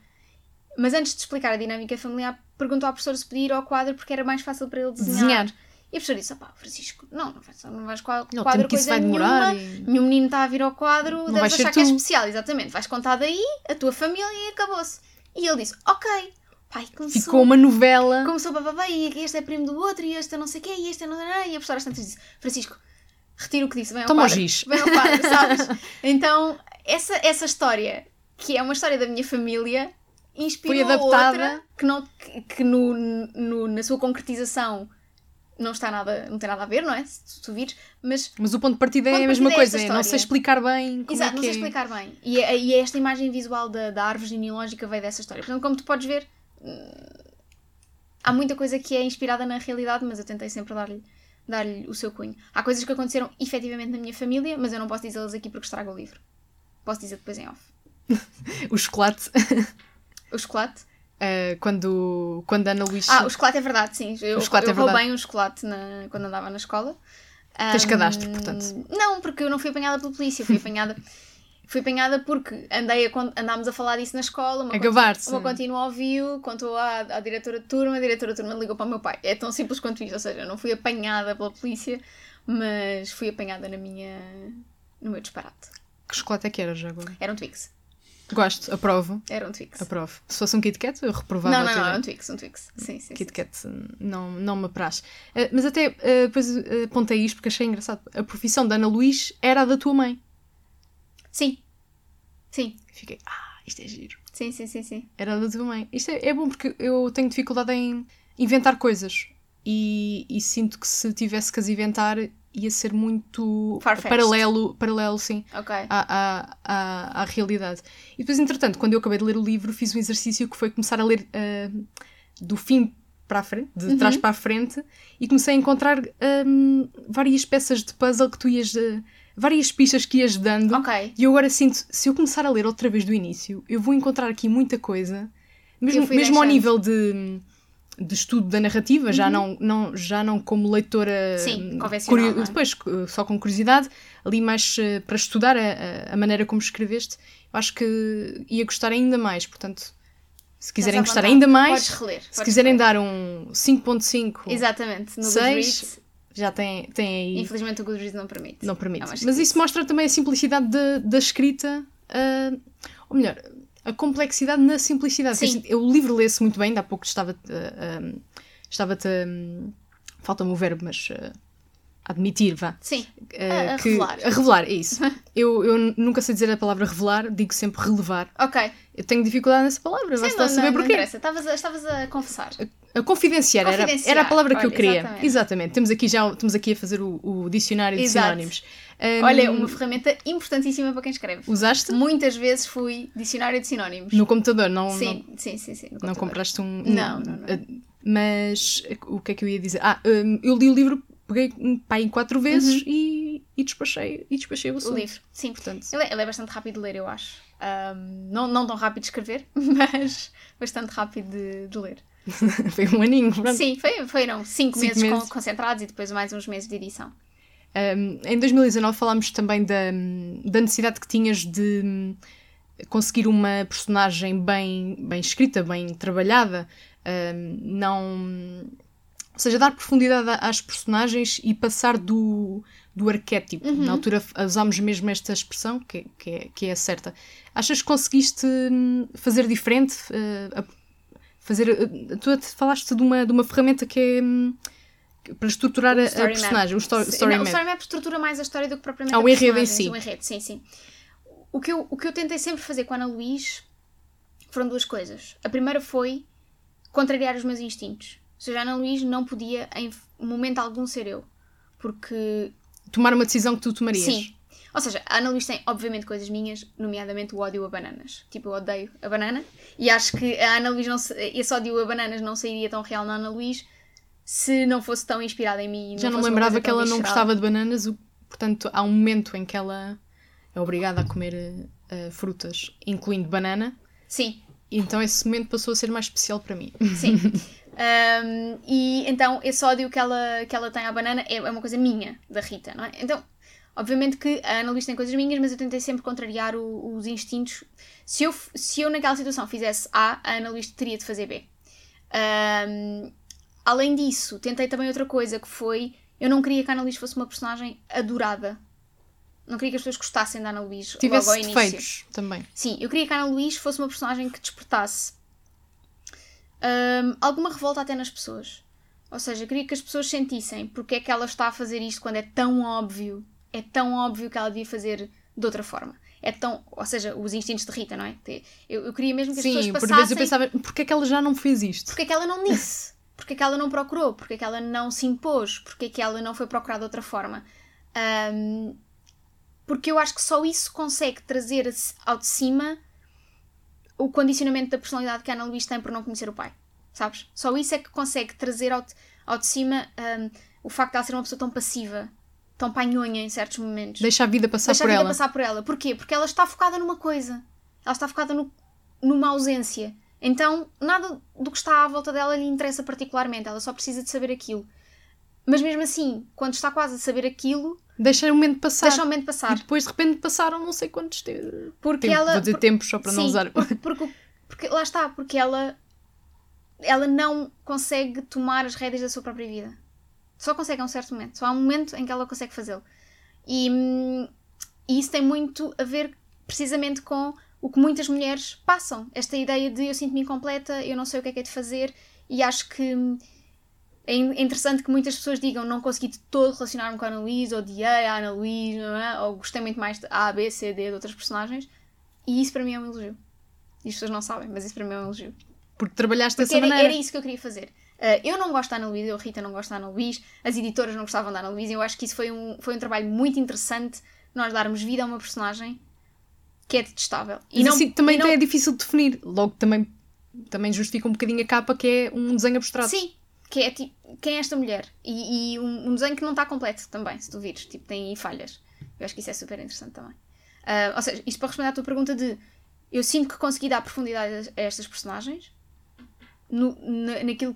Mas antes de explicar a dinâmica familiar, perguntou à professora se podia ir ao quadro porque era mais fácil para ele desenhar. Desenhar. E a professora disse: opá, Francisco, não, não vais, não vais quadro, Não, quadro coisa vai demorar nenhuma. e- Nenhum menino está a vir ao quadro, vais deves achar que é tu. especial, exatamente. Vais contar daí a tua família e acabou-se. E ele disse: ok. Pai, começou, Ficou uma novela. começou bababá e este é primo do outro e este é não sei o quê e este é não. E a professora às tantas disse: Francisco, retira o que disse, vem ao Toma giz. Vem ao quadro, <laughs> sabes? Então, essa, essa história, que é uma história da minha família, inspirou Foi adaptada. outra que, não, que, que no, no- na sua concretização não está nada, não tem nada a ver, não é? Se tu vires, mas Mas o ponto de partida é a mesma é coisa. É não sei explicar bem como Exato, é não que sei é. explicar bem. E, e esta imagem visual da, da árvore genealógica veio dessa história. Portanto, como tu podes ver, há muita coisa que é inspirada na realidade, mas eu tentei sempre dar-lhe dar-lhe o seu cunho. Há coisas que aconteceram efetivamente na minha família, mas eu não posso dizê-las aqui porque estrago o livro. Posso dizer depois em off. <laughs> O chocolate. <laughs> O chocolate. eh, quando, quando a Ana Luís. Ah, o chocolate é verdade, sim. Eu, O chocolate eu é verdade. roubei um chocolate na- quando andava na escola. Tens Ahm, cadastro, portanto. Não, porque eu não fui apanhada pela polícia. Fui apanhada, fui apanhada porque andei a, andámos a falar disso na escola. Uma A gabar-se. Uma contínua ouviu, contou à, à diretora de turma, a diretora de turma ligou para o meu pai. É tão simples quanto isso. Ou seja, eu não fui apanhada pela polícia, mas fui apanhada na minha, no meu disparate. Que chocolate é que era já agora? Era um Twix. Gosto, aprovo. Era um Twix. Aprovo. Se fosse um Kit Kat, eu reprovava Não, não, não, era um Twix, um Twix. Sim, sim. sim. Kit Kat não, não me apraz. Eh, mas até eh, depois eh, apontei isto porque achei engraçado. A profissão da Ana Luís era a da tua mãe. Sim. Sim, Fiquei, ah, isto é giro. sim, sim, sim. sim. Era da tua mãe. Isto é, é bom porque eu tenho dificuldade em inventar coisas. E, e sinto que se tivesse que as inventar ia ser muito paralelo, paralelo, sim, Ok. à, à, à, à realidade. E depois, entretanto, quando eu acabei de ler o livro, fiz um exercício que foi começar a ler ah, do fim para a frente, de Uhum. trás para a frente, e comecei a encontrar ahm, várias peças de puzzle que tu ias. ah, várias pistas que ias dando. Ok. E eu agora sinto, se eu começar a ler outra vez do início, eu vou encontrar aqui muita coisa, mesmo, mesmo ao nível de, de estudo da narrativa, já, não, não, já não como leitora Uhum. Sim, hum, convencional, curio- não é? depois só com curiosidade, ali mais eh, para estudar a, a- maneira como escreveste, eu acho que ia gostar ainda mais, portanto, se quiserem gostar ainda mais, reler. se quiserem reler. dar um 5.5, Exatamente. No Seis, Goodreads, já tem, tem aí. infelizmente o Goodreads não permite. Não permite. É uma Mas esquisita. isso mostra também a simplicidade da, da escrita, ah, ou melhor, a complexidade na simplicidade. Sim. O livro lê-se muito bem, ainda há pouco estava estava-te. hum, Falta-me o verbo, mas ah, a admitir, vá. Sim. ah, A- a que- revelar. A revelar, é isso. eu, eu nunca sei dizer a palavra revelar, digo sempre relevar. Ok. Eu tenho dificuldade nessa palavra, Sim, basta não, saber não, não porquê. interessa. Estavas a, estavas a confessar. A confidenciar, era- Confidenciar, Era, a palavra que eu olha, queria. exatamente. Exatamente. Temos aqui já estamos aqui a fazer o, o dicionário de sinónimos. Hum, Olha, uma ferramenta importantíssima para quem escreve. Usaste? Muitas vezes fui dicionário de sinónimos. No computador, não, sim, sim, sim, sim. no não, não compraste um. Não, não, não. eh, Mas o que é que eu ia dizer? Ah, hum, eu li o livro, peguei um, pá, em quatro vezes Uhum. e, e despachei, e despachei o, o livro. Sim, Portanto, ele é, ele é bastante rápido de ler, eu acho. Ahm, não, não tão rápido de escrever, <laughs> mas bastante rápido de, de ler. <laughs> foi um aninho, pronto. Sim, foi, foram cinco, Cinco meses, meses. concentrados e depois mais uns meses de edição. Um, em 2019 falámos também da, da necessidade que tinhas de hum, conseguir uma personagem bem, bem escrita, bem trabalhada, um, não. Ou seja, dar profundidade às personagens e passar do, do arquétipo. Na altura usámos mesmo esta expressão, que, que, é, que é certa. Achas que conseguiste hum, fazer diferente? A- fazer, uh, tu falaste de uma, de uma ferramenta que é. hum, para estruturar a, a Story map. personagem, o story, story não, map. O story map estrutura mais a história do que propriamente Ah, a o enredo em si. O enredo, sim, sim. O que, eu, o que eu tentei sempre fazer com a Ana Luís foram duas coisas. A primeira foi contrariar os meus instintos. Ou seja, a Ana Luís não podia em momento algum ser eu. Porque tomar uma decisão que tu tomarias. Sim. Ou seja, a Ana Luís tem, obviamente, coisas minhas, nomeadamente o ódio a bananas. Tipo, eu odeio a banana. E acho que a Ana Luís, não se, esse ódio a bananas não sairia tão real na Ana Luís se não fosse tão inspirada em mim. Já não uma lembrava que ela não visceral. gostava de bananas, portanto, há um momento em que ela é obrigada a comer eh, frutas, incluindo banana, Sim, então esse momento passou a ser mais especial para mim. sim. <laughs> Um, e então esse ódio que ela, que ela tem à banana é, é uma coisa minha, da Rita, não é? Então, obviamente que a Ana Luís tem coisas minhas, mas eu tentei sempre contrariar o- os instintos. Se eu, se eu naquela situação fizesse A, a Ana Luís teria de fazer B. Um, além disso, tentei também outra coisa que foi: eu não queria que a Ana Luís fosse uma personagem adorada. Não queria que as pessoas gostassem da Ana Luís logo Tivesse ao início. também. Sim, eu queria que a Ana Luís fosse uma personagem que despertasse hum, alguma revolta até nas pessoas. Ou seja, queria que as pessoas sentissem porque é que ela está a fazer isto quando é tão óbvio. É tão óbvio que ela devia fazer de outra forma. É tão. Ou seja, os instintos de Rita, não é? Eu, eu queria mesmo que as Sim, pessoas por passassem. vezes eu pensava, porque é que ela já não fez isto? Porque é que ela não disse? Porque é que ela não procurou? Porque é que ela não se impôs? Porque é que ela não foi procurar de outra forma? Ahm, porque eu acho que só isso consegue trazer ao de cima o condicionamento da personalidade que a Ana Luís tem por não conhecer o pai. Sabes? Só isso é que consegue trazer ao de, ao de cima ahm, o facto de ela ser uma pessoa tão passiva, tão panhonha em certos momentos. Deixa a vida passar Deixa por a vida ela. passar por ela. Porquê? Porque ela está focada numa coisa. Ela está focada no- numa ausência. Então, nada do que está à volta dela lhe interessa particularmente. Ela só precisa de saber aquilo. Mas mesmo assim, quando está quase a saber aquilo, Deixa o momento passar. deixa o momento passar. E depois de repente passaram não sei quantos te... Porque tempo. ela. Vou dizer por- tempos só para não Sim, usar. Porque, porque, porque lá está, porque ela. Ela não consegue tomar as rédeas da sua própria vida. Só consegue a um certo momento. Só há um momento em que ela consegue fazê-lo. E, e isso tem muito a ver precisamente com o que muitas mulheres passam. Esta ideia de eu sinto-me incompleta, eu não sei o que é que é de fazer, e acho que é é interessante que muitas pessoas digam não consegui de todo relacionar-me com a Ana Luís, odiei a Ana Luís, não é? ou gostei muito mais de A, B, C, D de outras personagens. E isso para mim é um elogio. E as pessoas não sabem, mas isso para mim é um elogio. Porque trabalhaste Porque dessa era, maneira. era isso que eu queria fazer. Uh, eu não gosto da Ana Luís, eu, Rita, não gosto da Ana Luís, as editoras não gostavam da Ana Luís, eu acho que isso foi um, foi um trabalho muito interessante, nós darmos vida a uma personagem que é detestável. E Mas não, assim também e não- é difícil de definir. Logo também, também justifica um bocadinho a capa que é um desenho abstrato. Sim, que é tipo, quem é esta mulher? E, e um, um desenho que não está completo também, se tu vires, tipo, tem falhas. Eu acho que isso é super interessante também. Uh, ou seja, isto para responder à tua pergunta de eu sinto que consegui dar profundidade a estas personagens no, na, naquilo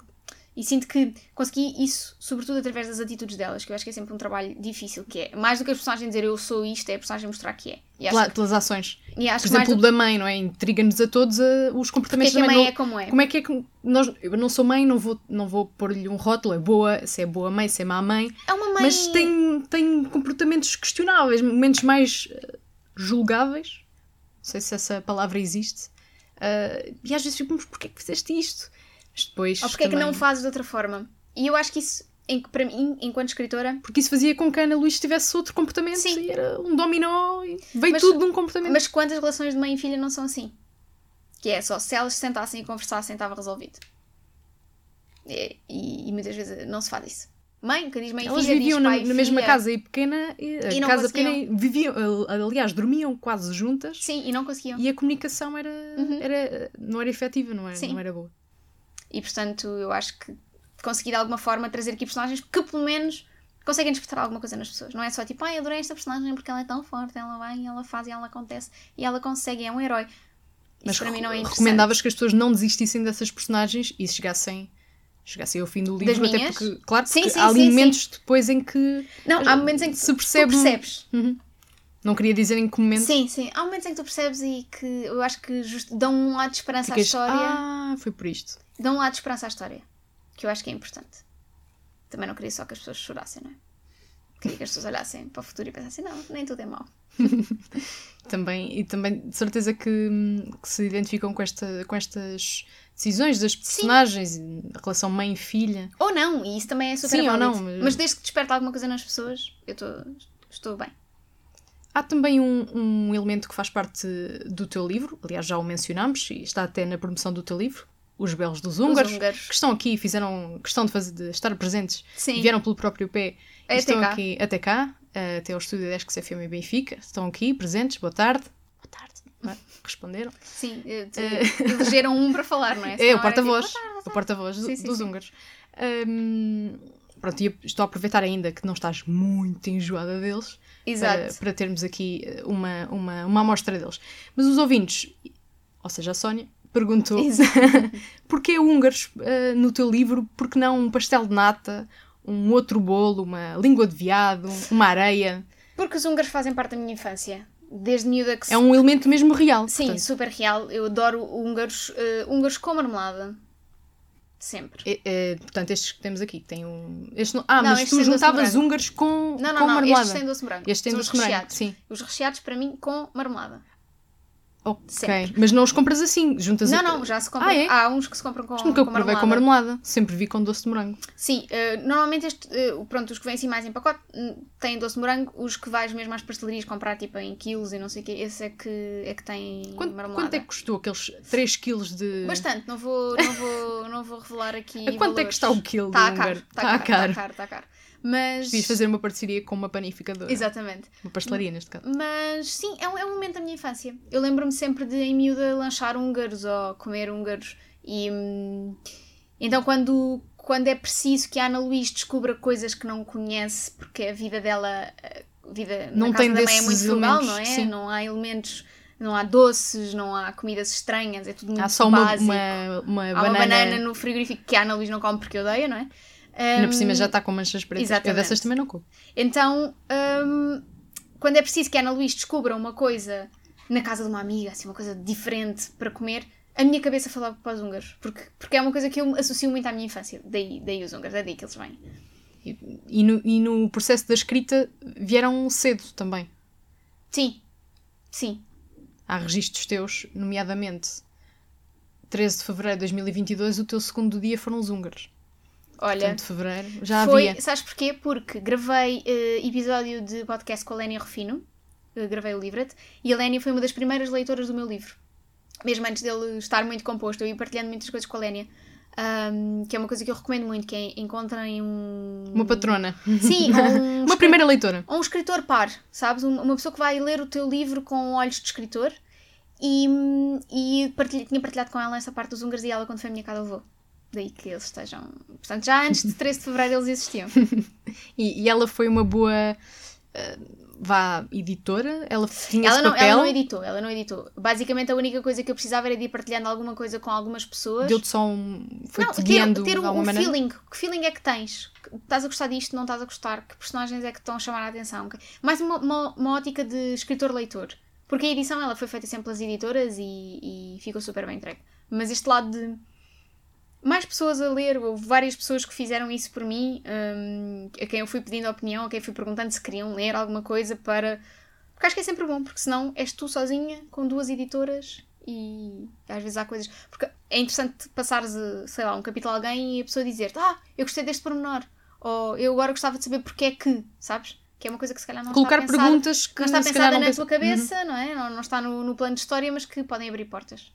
e sinto que consegui isso, sobretudo através das atitudes delas, que eu acho que é sempre um trabalho difícil, que é mais do que as personagens dizer eu sou isto, é a personagem mostrar que é. Pela- pelas ações. Por que exemplo, do da mãe, não é? Intriga-nos a todos uh, os porque é comportamentos que a da mãe mãe. é como é. Como é que é que nós, eu não sou mãe, não vou, não vou pôr-lhe um rótulo, é boa, se é boa mãe, se é má mãe, É uma mãe. mas tem, tem comportamentos questionáveis, momentos mais uh, julgáveis, não sei se essa palavra existe, uh, e às vezes fico, mas porquê é que fizeste isto? Mas depois Ou porque é que também- não fazes de outra forma? E eu acho que isso, em, para mim, enquanto escritora, Porque isso fazia com que a Ana Luís tivesse outro comportamento Sim. e era um dominó e veio Mas- tudo de um comportamento. Mas quantas relações de mãe e filha não são assim? Que é só se elas se sentassem e conversassem, estava resolvido. E, e- e muitas vezes não se faz isso. Mãe, que diz mãe Elas filha, viviam diz na, na mesma casa e pequena, e, E casa pequena, e viviam, al- aliás, dormiam quase juntas Sim, e não conseguiam. e a comunicação era, Uhum. era, não era efetiva, não era, Sim. não era boa. E portanto, eu acho que consegui de alguma forma trazer aqui personagens que pelo menos conseguem despertar alguma coisa nas pessoas. Não é só tipo, ai, adorei esta personagem porque ela é tão forte, ela vai, ela faz e ela acontece e ela consegue, é um herói. Isso Mas para mim não é recomendavas que as pessoas não desistissem dessas personagens e chegassem, chegassem ao fim do livro, até minhas? porque, claro, Sim, porque sim, há sim, momentos depois em que Não, há momentos em que se tu percebe. percebes. Uhum. Não queria dizer em que momento Sim, sim. Há momentos em que tu percebes e que eu acho que dão um lado de esperança à ficas, história. ah, foi por isto. Dão um lado de esperança à história. Que eu acho que é importante. Também não queria só que as pessoas chorassem, não é? Queria que as pessoas olhassem para o futuro e pensassem, não, nem tudo é mau. <laughs> Também, e também de certeza que, que se identificam com, esta, com estas decisões das personagens, a relação mãe-filha. Ou não, e isso também é super Sim, ou não, mas- Mas desde que desperta alguma coisa nas pessoas, eu tô, estou bem. Há também um, um elemento que faz parte do teu livro, aliás, já o mencionámos e está até na promoção do teu livro, Os Belos dos Húngaros, húngaros. que estão aqui e fizeram questão de, fazer, de estar presentes Sim. vieram pelo próprio pé e Até estão cá. aqui até cá, eh, até ao estúdio 10 que FM em Benfica, estão aqui presentes, boa tarde. Boa tarde. é? Responderam. Sim, eh, te- elegeram um para falar, não é? <laughs> É, Senão o era porta-voz. tipo, "Boa tarde, O porta-voz do- dos húngaros. Hum, pronto, e estou a aproveitar ainda que não estás muito enjoada deles Exato. para, para termos aqui eh, uma, uma, uma amostra deles. Mas os ouvintes, ou seja, a Sónia, perguntou <laughs> porquê húngaros eh, no teu livro? Porque não um pastel de nata, um outro bolo, uma língua de veado, uma areia? Porque os húngaros fazem parte da minha infância. Desde miúda que É um elemento mesmo real. Sim, portanto. super real. Eu adoro húngaros, eh, húngaros com marmelada. Sempre. É, é, portanto, estes que temos aqui têm um. Este não... Ah, Não, mas tu juntavas húngaros com, Não, não, com não. marmelada. Estes têm doce morango. Estes têm doce recheados. sim. Os recheados, para mim, com marmelada. Ok, Sempre. mas não os compras assim, juntas Não, a- não, já se compra. Ah, é? Há uns que se compram com, Mas nunca com provei marmelada. com marmelada, sempre vi com doce de morango. Sim, eh, normalmente este, eh, pronto, os que vêm assim mais em pacote hum, têm doce de morango, os que vais mesmo às pastelarias comprar tipo em quilos e não sei o quê, esse é que, é que tem Quanto, marmelada. quanto é que custou aqueles 3 kg de. Bastante, não vou, não vou, não vou revelar <laughs> aqui. A quanto é que valores. está o quilo Está caro, está Está caro, está caro, está caro. Mas. Devias fazer uma parceria com uma panificadora. Exatamente. Uma pastelaria, neste caso. Mas sim, é um, é um momento da minha infância. Eu lembro-me sempre de, em miúda, lanchar húngaros ou comer húngaros. E hum, então, quando, quando é preciso que a Ana Luís descubra coisas que não conhece, porque a vida dela, a vida Não na casa tem da mãe é muito frugal, não é? sim. Não há elementos, não há doces, não há comidas estranhas, é tudo muito Há só uma, básico. uma, uma Há banana. uma banana no frigorífico que a Ana Luís não come porque odeia, não é? Ainda por cima já está com manchas pretas. Eu exatamente. dessas também não como. então, hum, quando é preciso que a Ana Luís descubra uma coisa na casa de uma amiga, assim, uma coisa diferente para comer, a minha cabeça falava para os húngaros, porque, porque é uma coisa que eu associo muito à minha infância. Daí, daí os húngaros, é daí que eles vêm. E, e no, e no processo da escrita vieram cedo também. Sim, sim. Há registros teus, nomeadamente 13 de fevereiro de 2022, o teu segundo dia foram os húngaros. Olha, Portanto, fevereiro já foi, havia. sabes porquê? Porque gravei eh, episódio de podcast com a Lénia Rufino, eh, gravei o Livret, e a Lénia foi uma das primeiras leitoras do meu livro. Mesmo antes dele estar muito composto, eu ia partilhando muitas coisas com a Lénia. Ahm, que é uma coisa que eu recomendo muito, que é encontrem um... Uma patrona. Sim, <laughs> um, Uma primeira leitora. ou um escritor par, sabes? Um- Uma pessoa que vai ler o teu livro com olhos de escritor e, e partilhei- tinha partilhado com ela essa parte dos húngaros e ela quando foi à minha casa levou. Daí que eles estejam... Portanto, já antes de 13 de Fevereiro eles existiam. <laughs> E, e ela foi uma boa. ah, vá, editora? Ela tinha ela, não, papel? ela não editou, ela não editou. Basicamente a única coisa que eu precisava era de ir partilhando alguma coisa com algumas pessoas. Deu-te só um. Foi não, te ter, guiando ter o maneira? feeling. Que feeling é que tens? Estás a gostar disto, não estás a gostar? Que personagens é que estão a chamar a atenção? Mais uma, uma, uma ótica de escritor-leitor. Porque a edição ela foi feita sempre pelas editoras e, e ficou super bem entregue. Mas este lado de mais pessoas a ler, houve várias pessoas que fizeram isso por mim, hum, a quem eu fui pedindo opinião, a quem fui perguntando se queriam ler alguma coisa para. Porque acho que é sempre bom, porque senão és tu sozinha com duas editoras e às vezes há coisas. Porque é interessante passares, eh, sei lá, um capítulo a alguém e a pessoa dizer Ah, eu gostei deste pormenor. Ou eu agora gostava de saber porque é que, sabes? Que é uma coisa que se calhar não Colocar está pensada, perguntas que não está pensada não na pensa- tua cabeça, não é? Não, não está no, no plano de história, mas que podem abrir portas.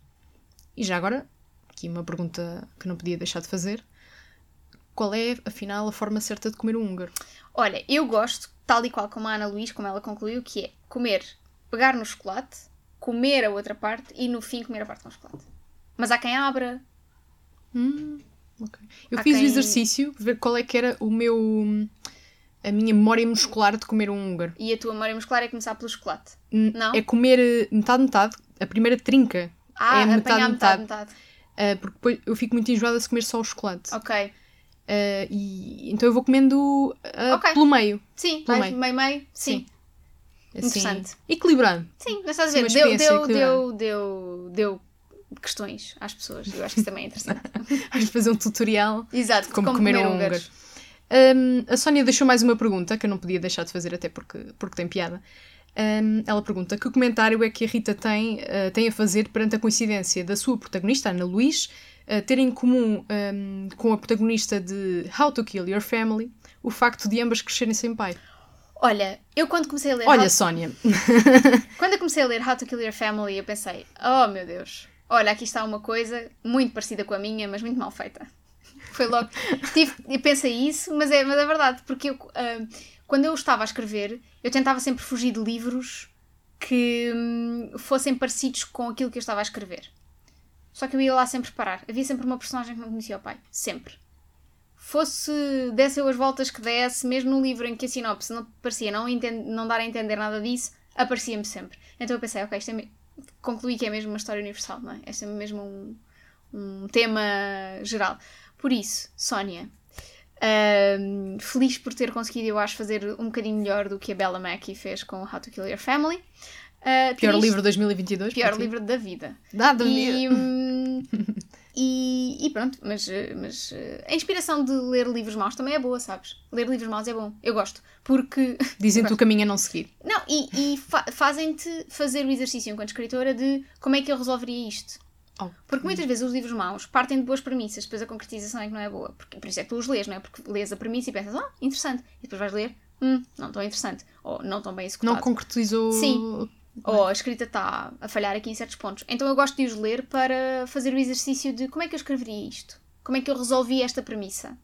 E já agora, aqui uma pergunta que não podia deixar de fazer. Qual é, afinal, a forma certa de comer um húngaro? Olha, eu gosto, tal e qual como a Ana Luís, como ela concluiu, que é comer, pegar no chocolate, comer a outra parte e no fim comer a parte com chocolate. Mas há quem abra. Hum, ok. Eu Há fiz o quem- exercício para ver qual é que era o meu. a minha memória muscular de comer um húngaro. E a tua memória muscular é começar pelo chocolate? N- Não? É comer eh, metade, metade. A primeira trinca. Ah, é metade, apanhar metade, metade. metade. Ah, porque depois eu fico muito enjoada se comer só o chocolate. Ok. Ah, e, então eu vou comendo ah, Ok. pelo meio. Sim, Pelo meio. meio meio? Sim. Assim, Interessante. Equilibrando. Sim, mas estás a Sim, ver, deu, deu, deu, deu, deu questões às pessoas. Eu acho que isso também é interessante. <laughs> Vamos fazer um tutorial Exato, de como, comer, um húngaro. Hum, a Sónia deixou mais uma pergunta que eu não podia deixar de fazer, até porque, porque tem piada. Hum, ela pergunta: que comentário é que a Rita tem, ah, tem a fazer perante a coincidência da sua protagonista, Ana Luís, ah, ter em comum hum, com a protagonista de How to Kill Your Family o facto de ambas crescerem sem pai? Olha, eu quando comecei a ler Olha, How- Sónia, <laughs> Quando eu comecei a ler How to Kill Your Family, eu pensei, oh meu Deus, olha, aqui está uma coisa muito parecida com a minha, mas muito mal feita. Foi logo. Tive, eu pensei isso, mas é, mas é verdade, porque eu, ah, quando eu estava a escrever, eu tentava sempre fugir de livros que hum, fossem parecidos com aquilo que eu estava a escrever. Só que eu ia lá sempre parar. Havia sempre uma personagem que não conhecia o pai. Sempre. Fosse, desse eu as voltas que desse, mesmo no livro em que a sinopse não parecia não, entend, não dar a entender nada disso, aparecia-me sempre. Então eu pensei, ok, isto é concluí que é mesmo uma história universal, não é? Este é mesmo um, um tema geral. Por isso, Sónia, ahm, feliz por ter conseguido, eu acho, fazer um bocadinho melhor do que a Bella Mackey fez com How to Kill Your Family. Ah, pior triste- livro de 2022. Pior livro da vida. Dá, E, hum, <laughs> e, e pronto, mas, eh, mas eh, a inspiração de ler livros maus também é boa, sabes? Ler livros maus é bom, eu gosto. Porque. <laughs> Dizem-te o caminho a não seguir. Não, e, e fa- fazem-te fazer o exercício enquanto escritora de como é que eu resolveria isto. Oh. Porque muitas vezes os livros maus partem de boas premissas, depois a concretização é que não é boa. Porque, por isso é que tu os lês, não é? Porque lês a premissa e pensas, ah, interessante. E depois vais ler, hum, não tão interessante. Ou não tão bem executado. Não concretizou. Sim. Ou a escrita está a falhar aqui em certos pontos. Então eu gosto de os ler para fazer o exercício de como é que eu escreveria isto? Como é que eu resolvi esta premissa?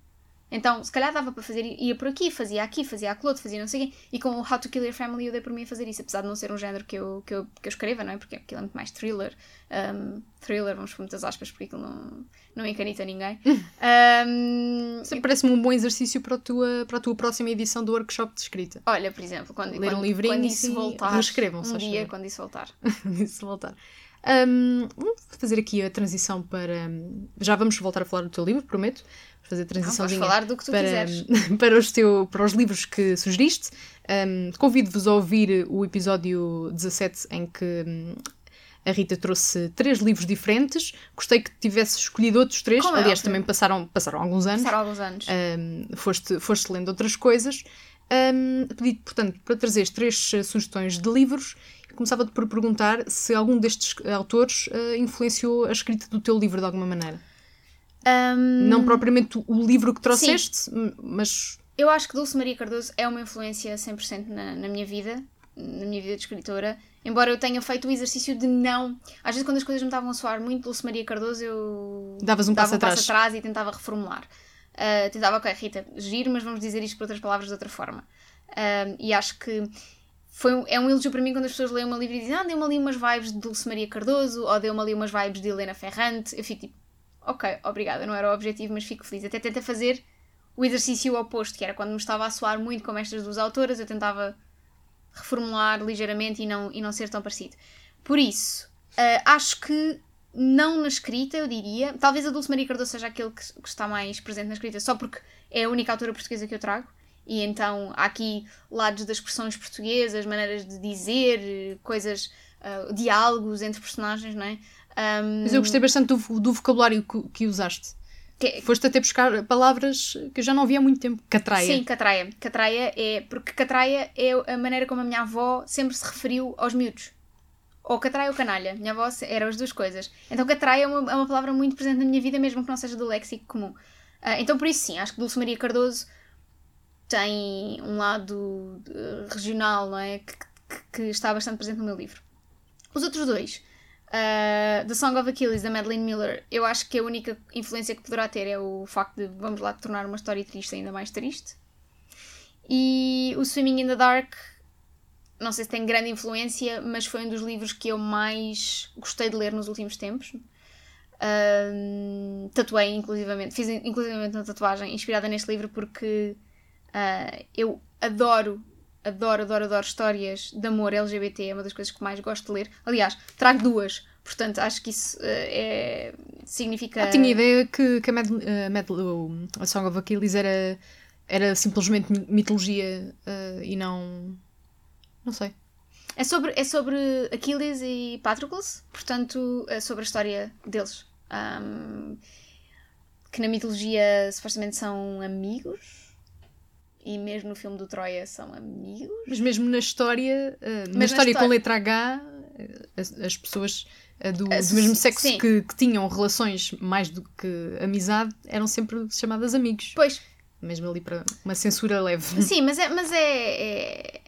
Então, se calhar dava para fazer, ia por aqui, fazia aqui, fazia aquilo outro, fazia não sei o quê. E com o How to Kill Your Family eu dei por mim a fazer isso, apesar de não ser um género que eu, que eu, que eu escreva, não é? Porque aquilo é muito mais thriller. Um, thriller, vamos por muitas aspas, porque aquilo não, não encanita ninguém. <laughs> Um, Parece-me um bom exercício para a, tua, para a tua próxima edição do workshop de escrita. olha, por exemplo, quando, Ler um quando, livrinho quando isso voltar, reescrevam, um dia, quando isso voltar. <laughs> Isso voltar. Hum, vamos fazer aqui a transição para. Já vamos voltar a falar do teu livro, prometo. Fazer transiçãozinha falar do que tu para, quiseres. <laughs> para, os teu, para os livros que sugeriste. Hum, Convido-vos a ouvir o episódio 17 em que hum, a Rita trouxe três livros diferentes. Gostei que tivesse escolhido outros três. Como é Aliás, óbvio. também passaram, passaram alguns anos. Passaram alguns anos. Um, foste, foste lendo outras coisas. Um, pedi portanto, para trazeres três uh, sugestões de livros. Começava-te por perguntar se algum destes autores uh, influenciou a escrita do teu livro de alguma maneira. Hum, Não propriamente o- livro que trouxeste, m- mas Eu acho que Dulce Maria Cardoso é uma influência 100% na, na minha vida, na minha vida de escritora. Embora eu tenha feito o exercício de não. Às vezes, quando as coisas me estavam a soar muito Dulce Maria Cardoso, eu. Davas um dava passo atrás. e tentava reformular. Ah, tentava, ok, Rita, giro, mas vamos dizer isto por outras palavras de outra forma. Ah, e acho que foi um- é um elogio para mim quando as pessoas leem uma livro e dizem ah, deu-me ali umas vibes de Dulce Maria Cardoso ou deu-me ali umas vibes de Helena Ferrante. Eu fico tipo, ok, obrigada, não era o objetivo, mas fico feliz. Até tenta fazer o exercício oposto, que era quando me estava a soar muito como estas duas autoras, eu tentava reformular ligeiramente e não, e não ser tão parecido. Por isso, ah, acho que não na escrita, eu diria. Talvez a Dulce Maria Cardoso seja aquele que, que está mais presente na escrita, só porque é a única autora portuguesa que eu trago. E então há aqui lados das expressões portuguesas, maneiras de dizer, coisas, ah, diálogos entre personagens, não é? Ahm, Mas eu gostei bastante do, do vocabulário que, que usaste. que- Foste até buscar palavras que eu já não havia há muito tempo. Catraia. Sim, catraia. Catraia é. Porque catraia é a maneira como a minha avó sempre se referiu aos miúdos. Ou catraia ou canalha. Minha avó eram as duas coisas. Então catraia é uma, é uma palavra muito presente na minha vida, mesmo que não seja do léxico comum. Ah, então por isso sim, acho que Dulce Maria Cardoso tem um lado eh, regional, não é? Que, que- que está bastante presente no meu livro. Os outros dois. Ah, The Song of Achilles, da Madeline Miller, eu acho que a única influência que poderá ter é o facto de, vamos lá, tornar uma história triste ainda mais triste. E o Swimming in the Dark, não sei se tem grande influência, mas foi um dos livros que eu mais gostei de ler nos últimos tempos. Ahm, tatuei, inclusivamente, fiz inclusivamente uma tatuagem inspirada neste livro porque Uh, eu adoro, adoro, adoro, adoro histórias de amor LGBT, é uma das coisas que mais gosto de ler. Aliás, trago duas, portanto acho que isso uh, é, significa. Eu ah, tinha ideia que, que a, Mad, uh, Mad, a Song of Achilles era, era simplesmente mitologia uh, e não. Não sei. É sobre, é sobre Aquiles e Patroclus, portanto, é sobre a história deles. Um, que na mitologia supostamente são amigos. E mesmo no filme do Troia são amigos. Mas mesmo na história, uh, na, história com letra H, eh, as, as pessoas uh, do, do, mesmo sexo que, que, tinham relações mais do que amizade eram sempre chamadas amigos. Pois. Mesmo ali para uma censura leve. Sim, mas é, mas é, é,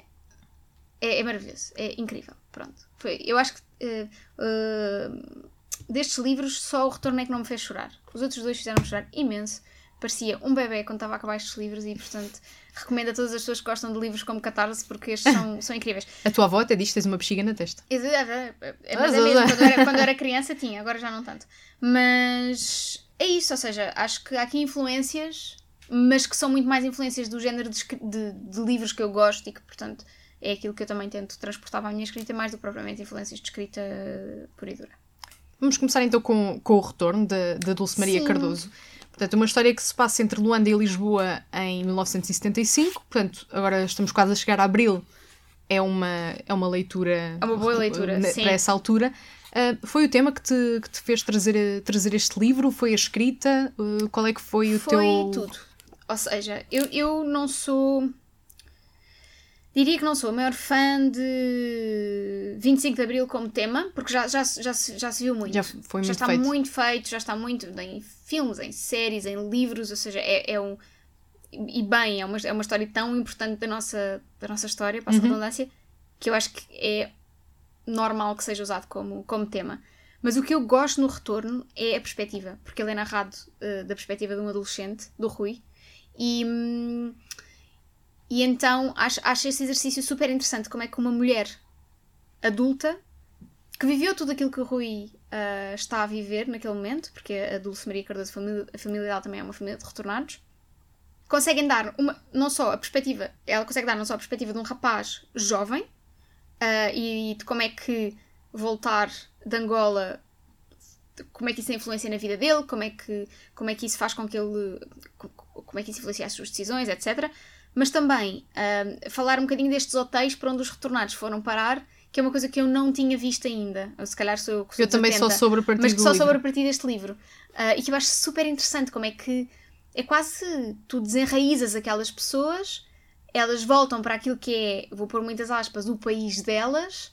é, é maravilhoso. É incrível. Pronto. Foi, eu acho que uh, destes livros só o Retorno é que não me fez chorar. Os outros dois fizeram-me chorar imenso. Parecia um bebê quando estava a acabar estes livros e, portanto, recomendo a todas as pessoas que gostam de livros como Catarse porque estes são, <laughs> são incríveis. A tua avó até diz que tens uma bexiga na testa. É, é, é, mas é mesmo, quando eu, era, quando era <laughs> criança tinha, agora já não tanto. Mas é isso, ou seja, acho que há aqui influências, mas que são muito mais influências do género de, de, de livros que eu gosto e que, portanto, é aquilo que eu também tento transportar para a minha escrita, mais do que propriamente influências de escrita pura e dura. Vamos começar então com, com o retorno da Dulce Maria Sim. Cardoso. Portanto, uma história que se passa entre Luanda e Lisboa em 1975. Portanto, agora estamos quase a chegar a abril. É uma, é uma leitura. É uma boa leitura, para sim. essa altura. Uh, foi o tema que te, que te fez trazer, trazer este livro? Foi a escrita? Uh, qual é que foi o foi teu. Foi tudo. Ou seja, eu, eu não sou Diria que não sou a maior fã de 25 de Abril como tema, porque já, já, já, já se viu muito. Já foi muito Já está feito. muito feito, já está muito filmes, em séries, em livros, ou seja, é, é um. E bem, é uma, é uma história tão importante da nossa, da nossa história, passa uhum. a redundância, que eu acho que é normal que seja usado como, como tema. Mas o que eu gosto no retorno é a perspectiva, porque ele é narrado uh, da perspectiva de um adolescente, do Rui, e. Hum, e então acho, acho esse exercício super interessante. Como é que uma mulher adulta que viveu tudo aquilo que o Rui uh, está a viver naquele momento, porque a Dulce Maria Cardoso, família, a família dela também é uma família de retornados, conseguem dar uma, não só a perspectiva, ela consegue dar não só a perspectiva de um rapaz jovem uh, e de como é que voltar de Angola, como é que isso influencia na vida dele, como é que, como é que isso faz com que ele, como é que isso influencia as suas decisões, etc mas também uh, falar um bocadinho destes hotéis para onde os retornados foram parar, que é uma coisa que eu não tinha visto ainda. Ou se calhar sou eu que Eu também só sobre a partir Mas que só sobre a partir deste livro. Uh, e que eu acho super interessante como é que é quase tu desenraízas aquelas pessoas, elas voltam para aquilo que é, vou pôr muitas aspas, o país delas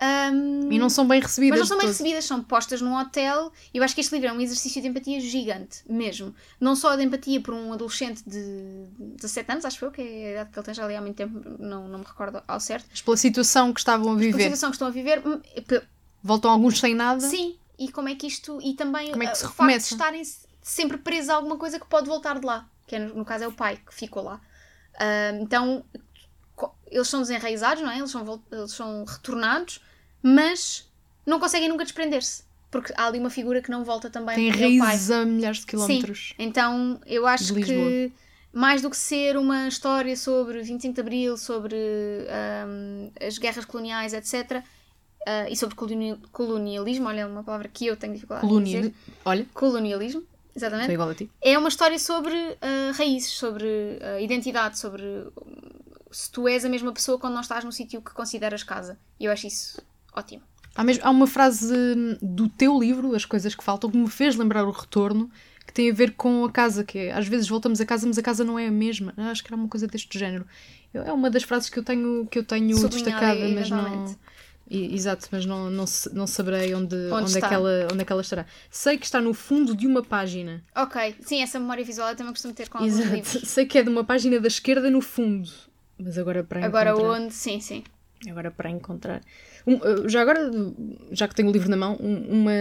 um, e não são bem recebidas. Mas não são bem recebidas, são postas num hotel. E eu acho que este livro é um exercício de empatia gigante, mesmo. Não só de empatia por um adolescente de 17 anos, acho eu, que é a idade que ele tem já ali há muito tempo, não, não me recordo ao certo. Mas pela situação que estavam a viver. Pela situação que estão a viver. Hum, Voltam alguns sem nada. Sim, e como é que isto. E também como é que se o recomeça? facto de estarem sempre presos a alguma coisa que pode voltar de lá. Que é, no caso é o pai que ficou lá. Uh, então, eles são desenraizados, não é? Eles são, eles são retornados mas não conseguem nunca desprender-se. Porque há ali uma figura que não volta também Tem raízes a milhares de quilómetros. Sim. Então eu acho que mais do que ser uma história sobre 25 de Abril, sobre um, as guerras coloniais, etc., uh, e sobre colonialismo, olha, é uma palavra que eu tenho dificuldade Colonial... dizer. Olha. Colonialismo, exatamente. igual a ti. É uma história sobre uh, raízes, sobre uh, identidade, sobre se tu és a mesma pessoa quando não estás no sítio que consideras casa. E eu acho isso ótimo. Há, mesmo, há uma frase do teu livro, As Coisas que Faltam, que me fez lembrar o retorno, que tem a ver com a casa, que é, às vezes voltamos a casa, mas a casa não é a mesma. Acho que era uma coisa deste género. É uma das frases que eu tenho, que eu tenho destacada, mas não. Exato, mas não, não, não saberei onde, onde, onde, é que ela, onde é que ela estará. Sei que está no fundo de uma página. Ok, sim, essa memória visual eu também costumo ter com alguns Exato. livros. <laughs> Sei que é de uma página da esquerda no fundo, mas agora para agora encontrar... Agora onde? Sim, sim. Agora para encontrar. Um, uh, já agora, já que tenho o livro na mão, uma,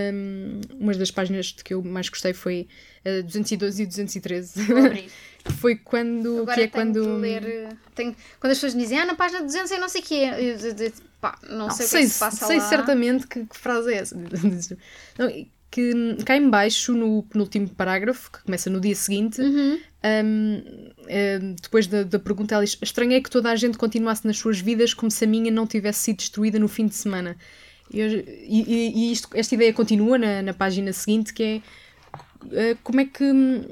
uma das páginas que eu mais gostei foi uh, 212 e 213. <laughs> foi quando. Agora que é tenho quando. ler. Tenho, quando as pessoas me dizem, ah, na página 200 eu não sei o que é. Pá, não, não, sei, sei o que, é que se passa sei lá. Sei certamente que, que, frase é essa. <laughs> não, que cá em baixo, no penúltimo parágrafo, que começa no dia seguinte, uhum. um, uh, depois da, da pergunta, ela diz: Estranhei que toda a gente continuasse nas suas vidas como se a minha não tivesse sido destruída no fim de semana. e, e, e isto, esta ideia continua na, na página seguinte, que é uh, como é que hum,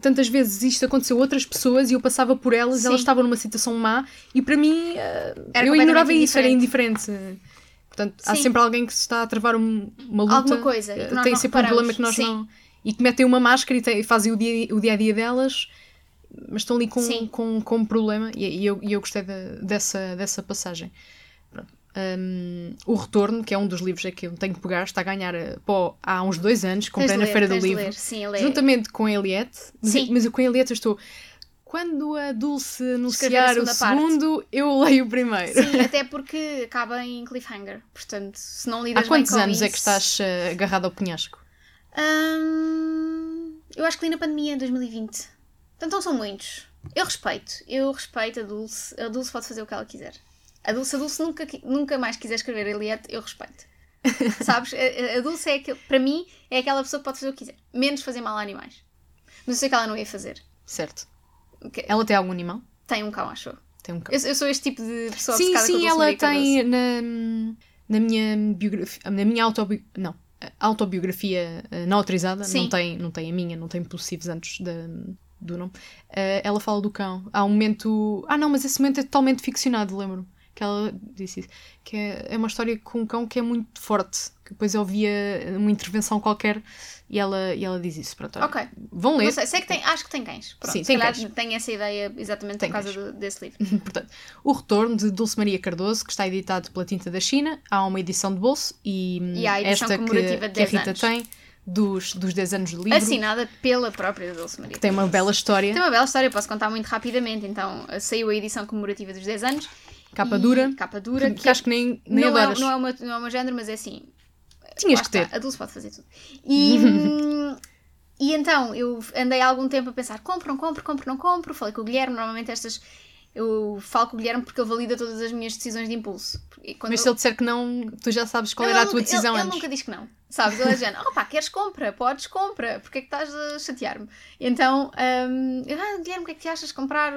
tantas vezes isto aconteceu a outras pessoas e eu passava por elas, Sim. elas estavam numa situação má e para mim uh, Era eu ignorava isso, era indiferente. Portanto, há Sim. sempre alguém que se está a travar um- uma luta. Alguma coisa, e que tem sempre um problema que nós Sim. não. E que metem uma máscara e, tem- e fazem o dia, o dia a dia delas, mas estão ali com, Sim. com, com um problema. E, e eu, e eu gostei da- dessa, dessa passagem. Um, o Retorno, que é um dos livros é que eu tenho que pegar, está a ganhar uh, pó há uns dois anos, comprei de na ler, Feira do de Livro. ler. Sim, Juntamente com a Eliette, mas, Sim. mas eu com a Eliette eu estou. Quando a Dulce Escrever a anunciar o segunda parte. segundo, eu leio o primeiro. Sim, até porque acaba em cliffhanger. Portanto, se não Há lidas quantos bem com anos é isso- que estás uh, agarrado ao penhasco? Hum, eu acho que li na pandemia, em 2020. Portanto, não são muitos. Eu respeito. Eu respeito a Dulce. A Dulce pode fazer o que ela quiser. A Dulce, a Dulce nunca, nunca mais quiser escrever Eliette, eu respeito. <laughs> Sabes? A, a- a Dulce é aquele, para mim, é aquela pessoa que pode fazer o que quiser. Menos fazer mal a animais. Mas eu sei que ela não ia fazer. Certo. Ela tem algum animal? Tem um cão, acho eu. Tem um cão. Eu, eu sou este tipo de pessoa sim, sim, ela tem na, na minha biografia, na minha autobi não, autobiografia eh, não autorizada, Sim. não tem, não tem a minha, não tem possíveis antes da, do nome. eh, ela fala do cão. Há um momento, ah não, mas esse momento é totalmente ficcionado, lembro que ela disse isso, que é, é uma história com um cão que é muito forte, que depois eu via uma intervenção qualquer e ela, e ela diz isso. Pronto, olha, Ok. Vão ler. Sei, sei que tem, acho que tem cães. Pronto, Sim, tem cães. tem essa ideia exatamente Tem por causa do- desse livro. <laughs> Portanto, o Retorno de Dulce Maria Cardoso, que está editado pela Tinta da China, há uma edição de bolso e, hum, E há a edição esta que, que a 10 Rita anos. tem dos, dos 10 anos de livro, Assinada pela própria Dulce Maria. que tem uma bela história, Tem uma bela história, posso contar muito rapidamente. Então, saiu a edição comemorativa dos 10 anos. Capa e- dura, Capa dura. que, que acho que nem, nem não, é, não, é uma, não é meu género, mas é assim. Tinhas que ter. está, A Dulce pode fazer tudo. E, hum, <laughs> e então, eu andei há algum tempo a pensar: compro, não compro, compro, não compro. Falei com o Guilherme. Normalmente estas. Eu falo com o Guilherme porque ele valida todas as minhas decisões de impulso. Mas eu- se ele disser que não, tu já sabes qual Não, era a ele tua decisão ele, ele antes. nunca diz que não. Sabes? Ele é género, oh pá, queres compra? Podes compra. Porquê é que estás a chatear-me? Então, eu, ah, Guilherme, o que é que te achas de comprar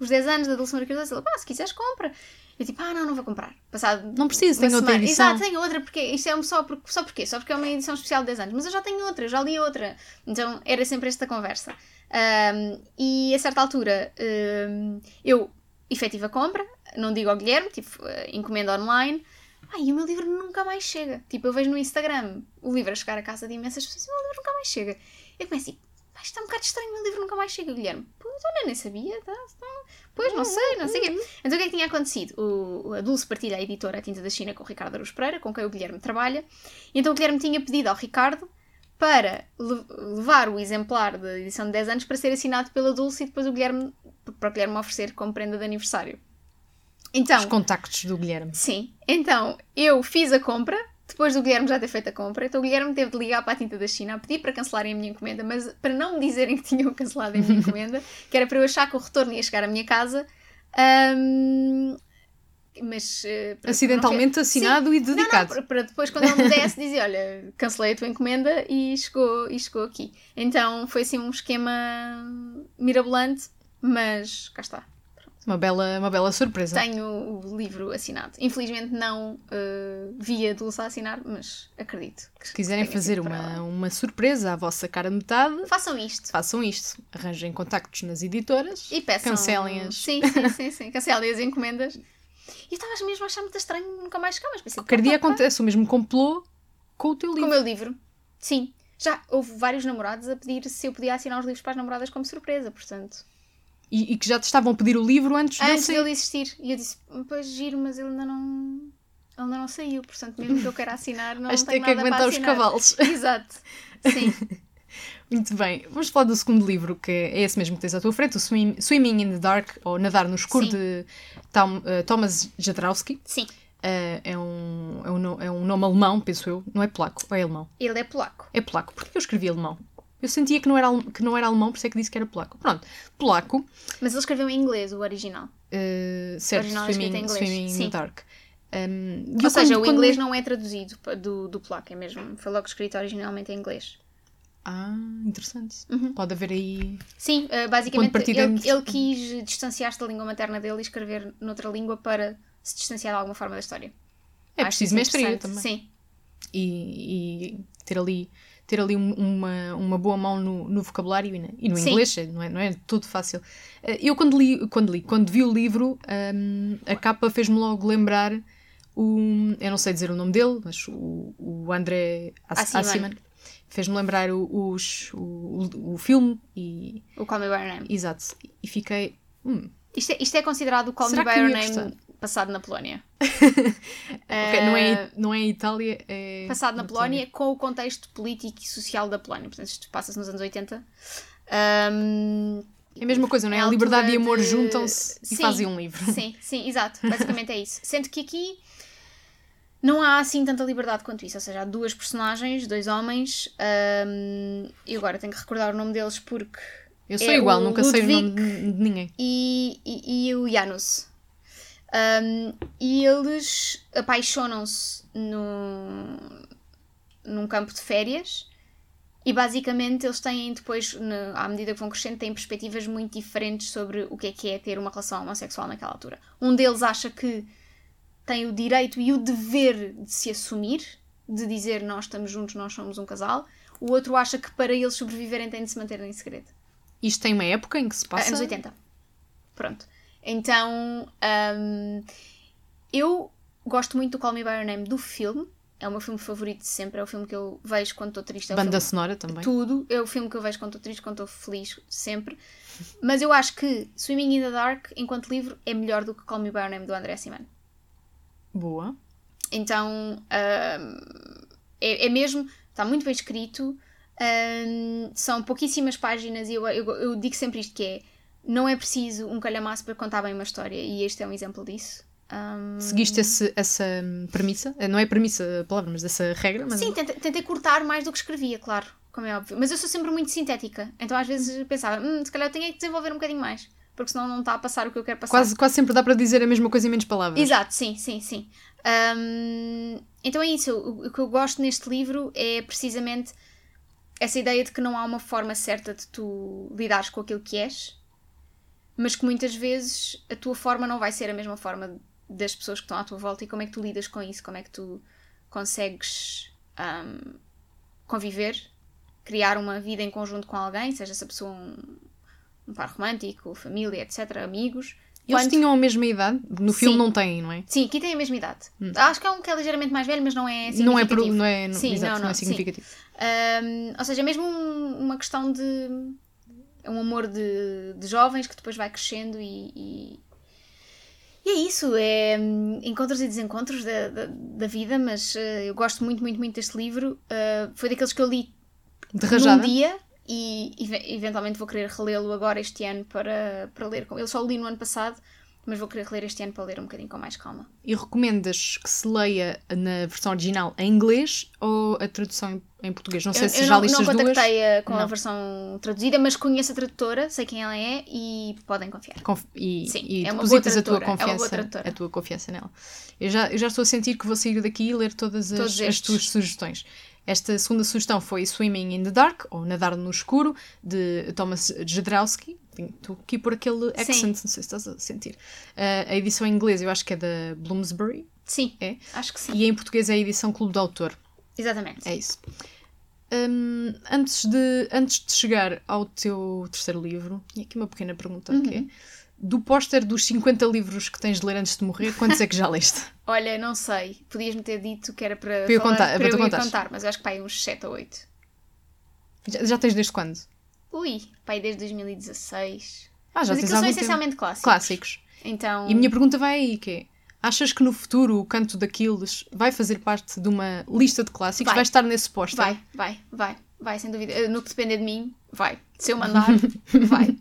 os 10 anos da Dulce Maria Cardoso? Ele, pá, se quiseres compra. Eu tipo, ah, não, não vou comprar. Passado Não preciso, tenho outra semana. edição. Exato, tenho outra, porque isto é um só, por, só porquê? Só porque é uma edição especial de 10 anos. Mas eu já tenho outra, eu já li outra. Então, era sempre esta conversa. Hum, e a certa altura, hum, eu efetiva compra, não digo ao Guilherme, tipo, eh, encomenda online. Ai, e o meu livro nunca mais chega. Tipo, eu vejo no Instagram o livro a chegar à casa de imensas pessoas e o meu livro nunca mais chega. Eu começo tipo, "Pá, isto é um bocado estranho, o meu livro nunca mais chega, Guilherme. Pois, olha, nem sabia, tá? tá. Pois, não sei, não sei o quê. Então o que é que tinha acontecido? O, a Dulce partilha a editora A Tinta da China com o Ricardo Aruz Pereira, com quem o Guilherme trabalha. E então o Guilherme tinha pedido ao Ricardo para le- levar o exemplar da edição de 10 anos para ser assinado pela Dulce e depois o Guilherme, para o Guilherme oferecer como prenda de aniversário. Então, Os contactos do Guilherme. Sim. Então, eu fiz a compra, depois do Guilherme já ter feito a compra, então o Guilherme teve de ligar para a tinta da China a pedir para cancelarem a minha encomenda, mas para não me dizerem que tinham cancelado a minha <laughs> encomenda, que era para eu achar que o retorno ia chegar à minha casa. ahm, mas para- Acidentalmente não- assinado e Sim. Não, dedicado. não, para, para depois quando ele me desse <laughs> dizer, olha, cancelei a tua encomenda e chegou, e chegou aqui. Então foi assim um esquema mirabolante, mas cá está. Uma bela, uma bela surpresa. Tenho o livro assinado. Infelizmente não uh, via Dulce a assinar, mas acredito. Que Se quiserem fazer uma, uma surpresa à vossa cara metade, Façam isto. façam isto. Arranjem contactos nas editoras, E peçam. cancelem-as. Sim, sim, sim, sim. <laughs> Cancelem as encomendas. E eu estava mesmo a achar muito estranho nunca mais chegar, mas pensei. Qualquer pá, dia acontece o mesmo complô com o teu Com o livro. meu livro. Sim. Já houve vários namorados a pedir se eu podia assinar os livros para as namoradas como surpresa, portanto. E, e que já te estavam a pedir o livro antes, de ele Antes sair. dele existir. E eu disse, pois giro, mas ele ainda não. Ele ainda não saiu, portanto, mesmo que eu queira assinar, não Vais ter tenho que aguentar os cavalos. Exato. Sim. <laughs> Muito bem, vamos falar do segundo livro, que é esse mesmo que tens à tua frente, o Swim- Swimming in the Dark, ou Nadar no Escuro, Sim. de Tom- eh, Thomas Jadrowski. Sim. Eh, é, um, é, um, é um nome alemão, penso eu. Não é polaco, ou é alemão? Ele é polaco. É polaco. Porquê eu escrevi alemão? Eu sentia que não, era, que não era alemão, por isso é que disse que era polaco. Pronto, polaco, Mas ele escreveu em inglês, o original. eh, certo, original é Swimming, em inglês, swimming in the Dark. Um, e Ou seja, quando- o quando inglês li- não é traduzido do, do polaco, é mesmo. Foi logo escrito originalmente em inglês. Ah, interessante. Uhum. Pode haver aí. Sim, uh, basicamente ele, entre- ele quis distanciar-se da língua materna dele e escrever noutra língua para se distanciar de alguma forma da história. É Acho preciso mestria também. Sim, E, e ter ali, ter ali um- uma, uma boa mão no, no vocabulário e, e no Sim. inglês, não é, não é tudo fácil. Eh, Eu, quando li, quando li, quando vi o livro, hum, a capa fez-me logo lembrar o. Eu não sei dizer o nome dele, mas o, o André Ass- Assiman. Fez-me lembrar o, os, o, o, o filme e. o Call Me By Your Name. Exato. E fiquei. Hum, Isto é, isto é considerado o Call Me By Your Name gostar? passado na Polónia. <laughs> ok, não, Eh, é, não é Itália, é. passado na Polónia com o contexto político e social da Polónia. Portanto, isto passa-se nos anos 80. Ahm, É a mesma coisa, não é? A liberdade e altura amor de- juntam-se e fazem um livro. sim, sim, exato. Basicamente é isso. Sendo que aqui não há assim tanta liberdade quanto isso. Ou seja, há duas personagens, dois homens. ahm, e agora tenho que recordar o nome deles porque. Eu sou É igual, nunca sei o Ludwig- nome de, de ninguém. e, e, e o Janus. Um, e eles apaixonam-se num, num campo de férias e basicamente eles têm depois, à medida que vão crescendo, têm perspectivas muito diferentes sobre o que é que é ter uma relação homossexual naquela altura. Um deles acha que tem o direito e o dever de se assumir, de dizer nós estamos juntos, nós somos um casal. O outro acha que para eles sobreviverem têm de se manter em segredo. Isto tem uma época em que se passa. Anos 80. Pronto. Então, hum, eu gosto muito do Call Me By Your Name do filme. É o meu filme favorito de sempre. É o filme que eu vejo quando estou triste. É Banda sonora também. Tudo. É o filme que eu vejo quando estou triste, quando estou feliz, sempre. Mas eu acho que Swimming in the Dark, enquanto livro, é melhor do que Call Me By Your Name do André Simon. Boa. Então, hum, é, é mesmo, está muito bem escrito, hum, são pouquíssimas páginas e eu, eu, eu digo sempre isto que é, não é preciso um calhamaço para contar bem uma história e este é um exemplo disso. Hum, Seguiste esse- essa premissa? Eh, Não é premissa a palavra, mas essa regra? Mas Sim, tentei, tentei cortar mais do que escrevia, claro, como é óbvio. Mas eu sou sempre muito sintética, então às vezes pensava, hum, se calhar eu tenho é que desenvolver um bocadinho mais, porque senão não está a passar o que eu quero passar. quase, quase sempre dá para dizer a mesma coisa em menos palavras. Exato, sim, sim, sim. Hum, então é isso. O, o que eu gosto neste livro é precisamente essa ideia de que não há uma forma certa de tu lidares com aquilo que és, mas que muitas vezes a tua forma não vai ser a mesma forma das pessoas que estão à tua volta e como é que tu lidas com isso, como é que tu consegues hum, conviver, criar uma vida em conjunto com alguém, seja essa pessoa um, um par romântico, família, etc., amigos. Eles Quanto- tinham a mesma idade? No filme Sim. não têm, não é? Sim, aqui tem a mesma idade. Acho que há um que é ligeiramente mais velho, mas não é Hum. Não é, pro- significativo. não é, Sim, exato, não, não, é não, sim. significativo. Ahm, ou seja, é mesmo um- uma questão de é um amor de, de jovens que depois vai crescendo e, e, e é isso, é hum, encontros e desencontros da, da, da vida, mas eh, eu gosto muito, muito, muito deste livro. Ah, foi daqueles que eu li De num dia e eve- eventualmente vou querer relê-lo agora este ano para, para ler. com- Eu só li no ano passado, mas vou querer reler este ano para ler um bocadinho com mais calma. E recomendas que se leia na versão original em inglês ou a tradução em, português? Não sei eu, se eu já não, liste não as duas. contactei a- com a Não. versão traduzida, mas conheço a tradutora, sei quem ela é e podem confiar. Conf- e, Sim, e é depositas a tua é confiança tradutora. a tua confiança nela. Eu já, eu já estou a sentir que vou sair daqui e ler todas as, as tuas sugestões. Esta segunda sugestão foi Swimming in the Dark, ou Nadar no Escuro, de Thomas Jadrowski. Estou aqui por aquele accent, Sim. não sei se estás a sentir. Uh, a edição em inglês eu acho que é da Bloomsbury, Sim, é? acho que sim. E em português é a edição Clube do Autor. Exatamente. É isso. Hum, antes, de, antes de chegar ao teu terceiro livro, tinha aqui uma pequena pergunta que Uhum. é do póster dos 50 livros que tens de ler antes de morrer, quantos é que já leste? <laughs> Olha, não sei, podias-me ter dito que era para, Para eu falar- contar, para eu ir contares. contar, mas eu acho que pai uns 7 ou 8. Já, já tens desde quando? Ui, pai desde 2016. Ah, já mas tens aquilo algum são tempo. essencialmente clássicos. clássicos. Então, E a minha pergunta vai aí, que é, achas que no futuro o Canto daqueles vai fazer parte de uma lista de clássicos? Vai. Vai, estar nesse póster? vai, vai, vai, vai, sem dúvida. Eh, No que depender de mim, vai. Se eu mandar, <laughs> vai.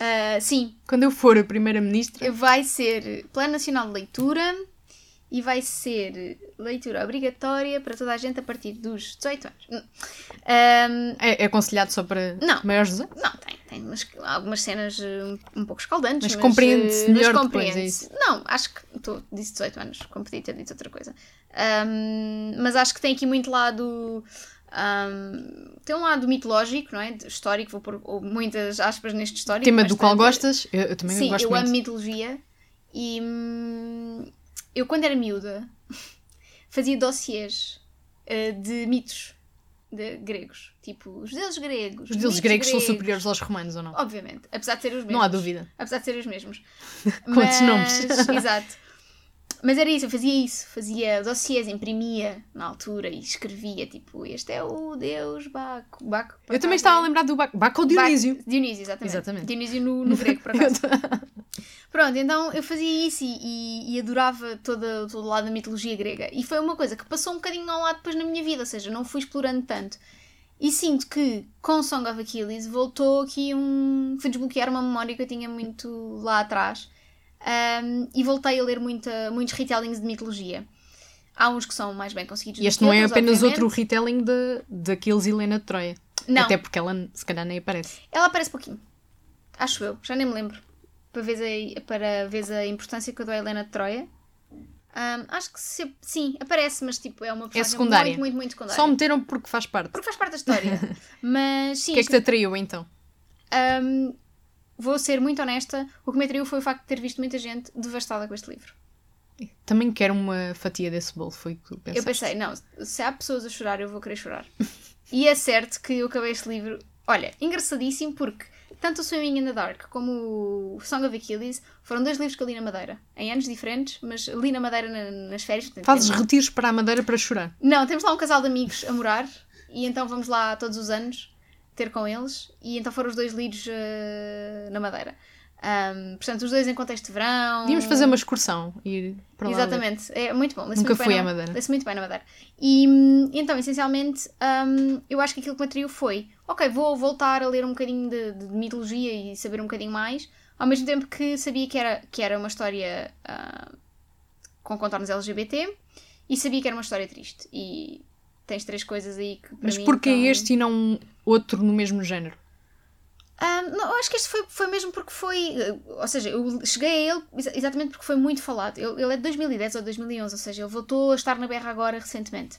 Ah, sim, Quando eu for a primeira-ministra, vai ser Plano Nacional de Leitura e vai ser leitura obrigatória para toda a gente a partir dos 18 anos. Hum. Ahm, é, é aconselhado só para Não. maiores de 18? não, tem, tem umas- algumas cenas eh, um, um pouco escaldantes. Mas compreende-se eh, melhor mas é compreende-se. isso? Não, acho que tô, disse 18 anos, como podia ter dito outra coisa. Ahm, mas acho que tem aqui muito lado Um, tem um lado mitológico, não é? Histórico, vou pôr muitas aspas neste histórico. Tema do qual gostas, eu, eu também Sim, gosto eu muito. amo mitologia e hum, eu quando era miúda <laughs> fazia dossiês eh, de mitos de gregos, tipo os deuses gregos. Os deuses mitos gregos são superiores aos romanos ou não? Obviamente, apesar de serem os mesmos. Não há dúvida. Apesar de serem os mesmos. <laughs> Com outros nomes. <laughs> Exato. Mas era isso, eu fazia isso. Fazia dossiês, imprimia na altura e escrevia, tipo, este é o deus Baco. Baco Eu também estava a é- lembrar do Baco. Baco ou Dionísio. Baco- Dionísio, exatamente. Exatamente. Dionísio no, no grego, por acaso. <laughs> Pronto, então eu fazia isso e, e- e adorava todo, todo o lado da mitologia grega. E foi uma coisa que passou um bocadinho ao lado depois na minha vida, ou seja, não fui explorando tanto. E sinto que com Song of Achilles voltou aqui um. Fui desbloquear uma memória que eu tinha muito lá atrás. Um, e voltei a ler muita, muitos retellings de mitologia. Há uns que são mais bem conseguidos E este não é apenas obviamente. outro retelling de, e Helena de Troia. Não, Até porque ela se calhar nem aparece. ela aparece pouquinho. Acho eu, já nem me lembro. Para ver a, para veres a importância que eu dou à Helena de Troia. Um, acho que se- sim, aparece, mas tipo, é uma personagem secundária. muito, muito, muito secundária. Só meteram porque faz parte. Porque faz parte da história. <laughs> mas sim, O que é que te atraiu então? um, vou ser muito honesta. O que me atraiu foi o facto de ter visto muita gente devastada com este livro. Também quero uma fatia desse bolo, foi o que pensaste. Eu pensei, não, se há pessoas a chorar, eu vou querer chorar. <laughs> e é certo que eu acabei este livro, olha, engraçadíssimo porque tanto o Swimming in the Dark como o Song of Achilles foram dois livros que eu li na Madeira, em anos diferentes, mas li na Madeira na- nas férias. portanto, Fazes temos- retiros para a Madeira para chorar. Não, temos lá um casal de amigos a morar e então vamos lá todos os anos ter com eles e então foram os dois lidos eh, na Madeira. Ahm, portanto, os dois em contexto de verão. Devíamos fazer uma excursão e para. Exatamente, é muito bom. Nunca fui à Madeira. lê-se muito bem na Madeira. E então, essencialmente, hum, eu acho que aquilo que me atraiu foi: ok, vou voltar a ler um bocadinho de, de mitologia e saber um bocadinho mais, ao mesmo tempo que sabia que era, que era uma história ah, com contornos LGBT e sabia que era uma história triste. E tens três coisas aí que. Mas mim, porquê estão- este e não outro no mesmo género? ah, não, eu acho que este foi, foi mesmo porque foi. eh, Ou seja, eu cheguei a ele exa- exatamente porque foi muito falado. Ele, ele é de 2010 ou 2011, ou seja, ele voltou a estar na berra agora recentemente.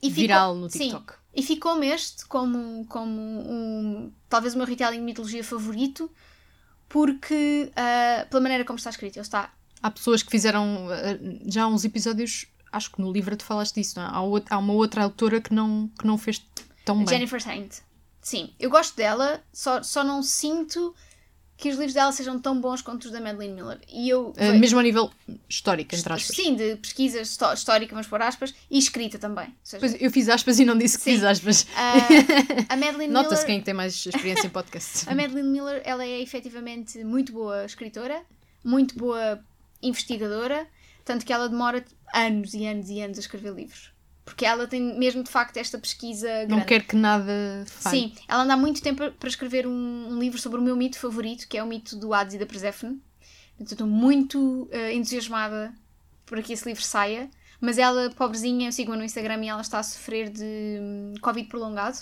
E ficou- Viral no sim, TikTok. e ficou-me este como, como um. Talvez o meu retelling de mitologia favorito, porque. ah, pela maneira como está escrito, ele está. Há pessoas que fizeram eh, já uns episódios, acho que no livro tu falaste disso, não é? Há, há uma outra autora que não, que não fez tão bem. Jennifer Saint. Sim, eu gosto dela, só, só não sinto que os livros dela sejam tão bons quanto os da Madeleine Miller. E eu. Eh, foi- mesmo a nível histórico, entre aspas. Sim, de pesquisa histó- histórica, vamos pôr aspas, e escrita também. Seja, Pois, eu fiz aspas e não disse que Sim. fiz aspas. ah, a <laughs> Madeleine Nota-se Miller. quem é que tem mais experiência em podcast. <laughs> A Madeleine Miller, ela é efetivamente muito boa escritora, muito boa investigadora, tanto que ela demora anos e anos e anos a escrever livros. Porque ela tem mesmo de facto esta pesquisa Não grande. quer que nada falhe. Sim, ela anda há muito tempo para escrever um, um livro sobre o meu mito favorito, que é o mito do Hades e da Perséfone. Eu estou muito eh, entusiasmada para que esse livro saia. Mas ela, pobrezinha, eu sigo-a no Instagram e ela está a sofrer de hum, Covid prolongado.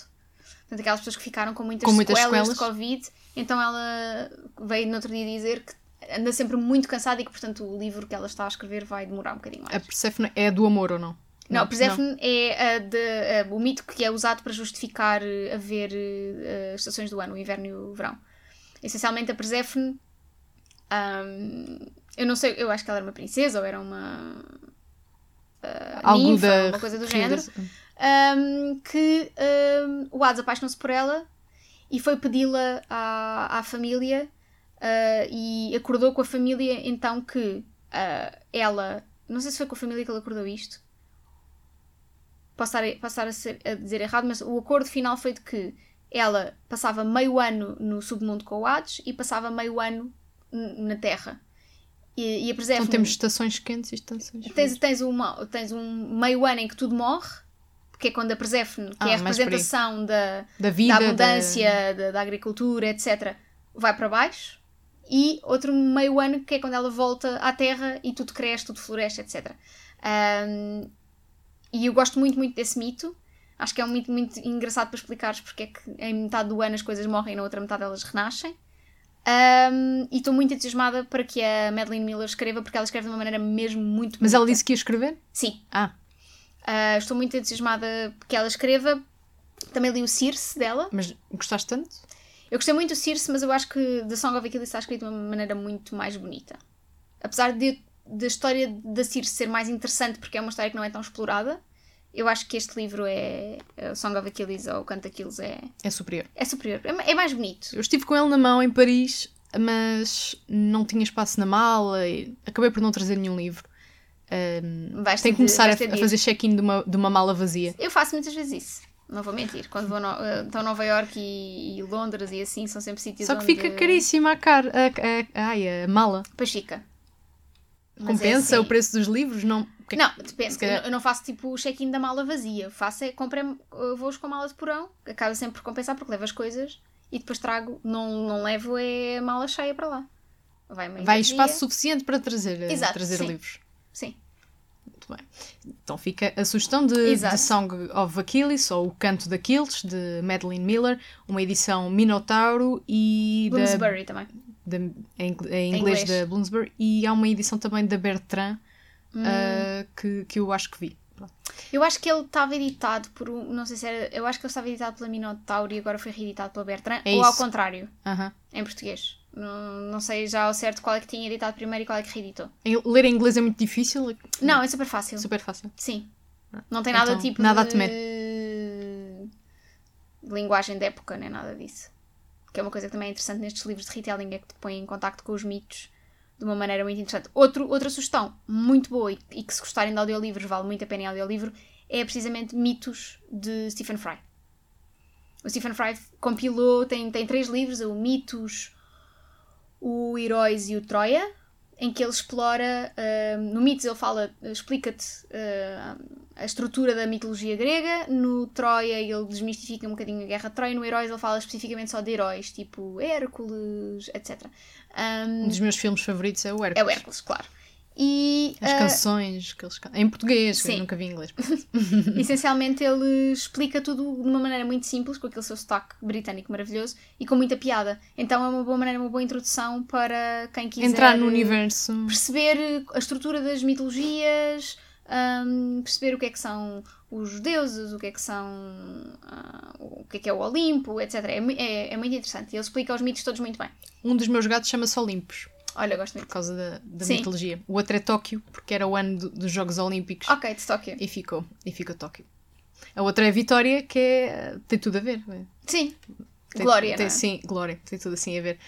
Portanto, aquelas pessoas que ficaram com muitas, Com muitas sequelas, de sequelas. Covid. Então ela veio no outro dia dizer que anda sempre muito cansada e que, portanto, o livro que ela está a escrever vai demorar um bocadinho mais. A Persephone é do amor ou não? Não, Persephone é a de- a- o mito que é usado para justificar eh, haver as estações do ano, o inverno e o verão. Essencialmente a Persephone, ahm, eu não sei, eu acho que ela era uma princesa ou era uma Algo ninfa, da uma coisa do género, ahm, que ahm, o Hades apaixonou-se por ela e foi pedi-la à, à família ah, e acordou com a família então que ah, ela, não sei se foi com a família que ele acordou isto, posso estar, posso estar a, ser- a dizer errado, mas o acordo final foi de que ela passava meio ano no submundo com o Hades e passava meio ano na Terra. E, e a Persephone... Então temos estações quentes e estações Tens, frias. tens, uma, tens um meio ano em que tudo morre, que é quando a Persephone, que Ah, é a representação da, Da vida, da da- abundância, da... Da, agricultura, etc., vai para baixo. E outro meio ano que é quando ela volta à Terra e tudo cresce, tudo floresce, etc. Ahm, e eu gosto muito, muito desse mito. Acho que é um mito muito engraçado para explicares porque é que em metade do ano as coisas morrem e na outra metade elas renascem. Ahm, e estou muito entusiasmada para que a Madeleine Miller escreva, porque ela escreve de uma maneira mesmo muito Mas ela bonita. disse que ia escrever? Sim, Ah, Uh, estou muito entusiasmada que ela escreva Também li o Circe dela. Mas gostaste tanto? Eu gostei muito do Circe, mas eu acho que The Song of Achilles está escrito de uma maneira muito mais bonita. Apesar de da história da Circe ser mais interessante porque é uma história que não é tão explorada, eu acho que este livro é, é o Song of Achilles ou o Canto Achilles é, É superior. é superior, é, é mais bonito. Eu estive com ele na mão em Paris, mas não tinha espaço na mala e acabei por não trazer nenhum livro. Tenho ter que começar a, a fazer check-in de uma, de uma mala vazia. Eu faço muitas vezes isso. Não vou mentir. Quando vou no, eh, então Nova York e, e Londres e assim são sempre sítios Só que onde... fica caríssima a cara. A, a, ai, a mala. Fica. Mas Compensa é o assim. preço dos livros? Não. o que é Não, depende. calhar- Eu não- faço tipo o check-in da mala vazia. Faço é comprei voos com mala de porão. Acaba sempre por compensar porque levo as coisas e depois trago. Não, não levo é a mala cheia para lá. Vai, Vai espaço suficiente para trazer, eh, Exato, trazer sim. livros. Sim. Muito bem. Então fica a sugestão de, Song of Achilles, ou O Canto de Aquiles, de Madeline Miller, uma edição Minotauro e da, Bloomsbury também. da- em, em inglês inglês. da Bloomsbury, e há uma edição também da Bertrand Hum. ah, que, que eu acho que vi. Eu acho que ele estava editado por um. Não sei se era. Eu acho que ele estava editado pela Minotauro e agora foi reeditado pela Bertrand. É ou ao isso. contrário, Aham. em português. Não, não sei já ao certo qual é que tinha editado primeiro e qual é que reeditou. Ler em inglês é muito difícil? Não, é super fácil. super fácil. Sim. Não tem nada Então, tipo nada a de... temer. de linguagem de época, nem nada disso. Que é uma coisa que também é interessante nestes livros de retelling, é que te põe em contacto com os mitos de uma maneira muito interessante. Outro, outra sugestão muito boa e, e que se gostarem de audiolivros vale muito a pena em audiolivro é precisamente Mitos de Stephen Fry. O Stephen Fry compilou, tem, tem três livros, o Mitos, o Heróis e o Troia, em que ele explora, ah, no Mitos ele fala, explica-te ah, a estrutura da mitologia grega, no Troia ele desmistifica um bocadinho a Guerra de Troia, no Heróis ele fala especificamente só de heróis, tipo Hércules, etc. Um Um, dos meus filmes favoritos é o Hércules. é o Hércules, claro. E As ah, canções que eles cantam. Em português, sim. nunca vi em inglês. <laughs> <laughs> Essencialmente ele explica tudo de uma maneira muito simples, com aquele seu sotaque britânico maravilhoso e com muita piada. Então é uma boa maneira, uma boa introdução para quem quiser Entrar no eh, universo. perceber a estrutura das mitologias, hum, perceber o que é que são os deuses, o que é que são ah, o que é que é o Olimpo, etc. É, é, é muito interessante. Ele explica os mitos todos muito bem. Um dos meus gatos chama-se Olimpos, Olha, gosto muito. por causa da, da Sim. mitologia. O outro é Tóquio, porque era o ano do- dos Jogos Olímpicos. Ok, de Tóquio. E ficou. E ficou Tóquio. A outra é Vitória, que é, tem tudo a ver. é. Sim. Tem- Glória, tem, é? Sim, Glória. Tem tudo assim a ver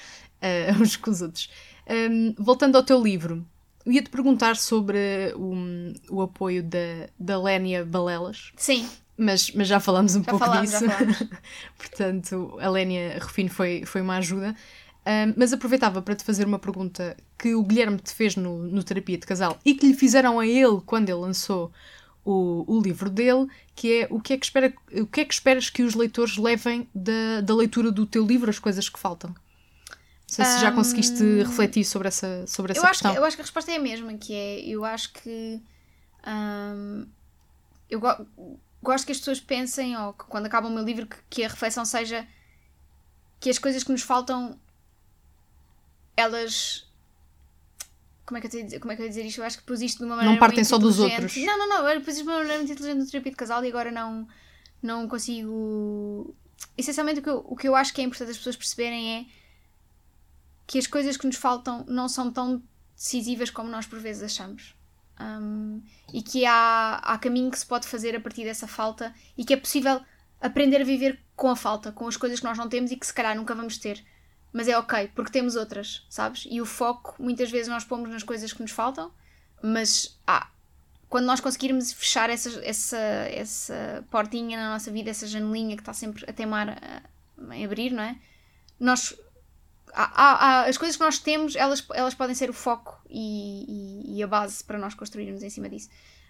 eh, <laughs> uns com os outros. Hum, voltando ao teu livro, ia-te perguntar sobre o, o apoio da, da Lénia Balelas, Sim, mas, mas já falámos um já pouco falámos, disso. já falámos. <laughs> Portanto, a Lénia Rufino foi, foi uma ajuda. Mas aproveitava para te fazer uma pergunta que o Guilherme te fez no, no Terapia de Casal e que lhe fizeram a ele quando ele lançou o, o livro dele, que é o que é que, espera, o que é que esperas que os leitores levem da, da leitura do teu livro, as coisas que faltam? Não sei se já conseguiste refletir sobre essa, sobre essa eu, acho questão. que, eu acho que a resposta é a mesma, que é, eu acho que hum, eu go- gosto que as pessoas pensem, ou que quando acabam o meu livro, que, que a reflexão seja que as coisas que nos faltam, elas como é que eu, dizer, como é que eu ia dizer isto? Eu acho que pus isto de uma maneira partem muito só dos outros. Não, não, não, eu pus isto de uma maneira muito inteligente no terapia de casal e agora não, não consigo. Essencialmente o que, eu, o que eu acho que é importante as pessoas perceberem é que as coisas que nos faltam não são tão decisivas como nós por vezes achamos. Um, e que há, há caminho que se pode fazer a partir dessa falta e que é possível aprender a viver com a falta, com as coisas que nós não temos e que se calhar nunca vamos ter. Mas é ok, porque temos outras, sabes? E o foco, muitas vezes nós pomos nas coisas que nos faltam, mas ah, quando nós conseguirmos fechar essa, essa, essa portinha na nossa vida, essa janelinha que está sempre a teimar a, a abrir, não é? Nós as coisas que nós temos, elas, elas podem ser o foco e, e- e a base para nós construirmos em cima disso.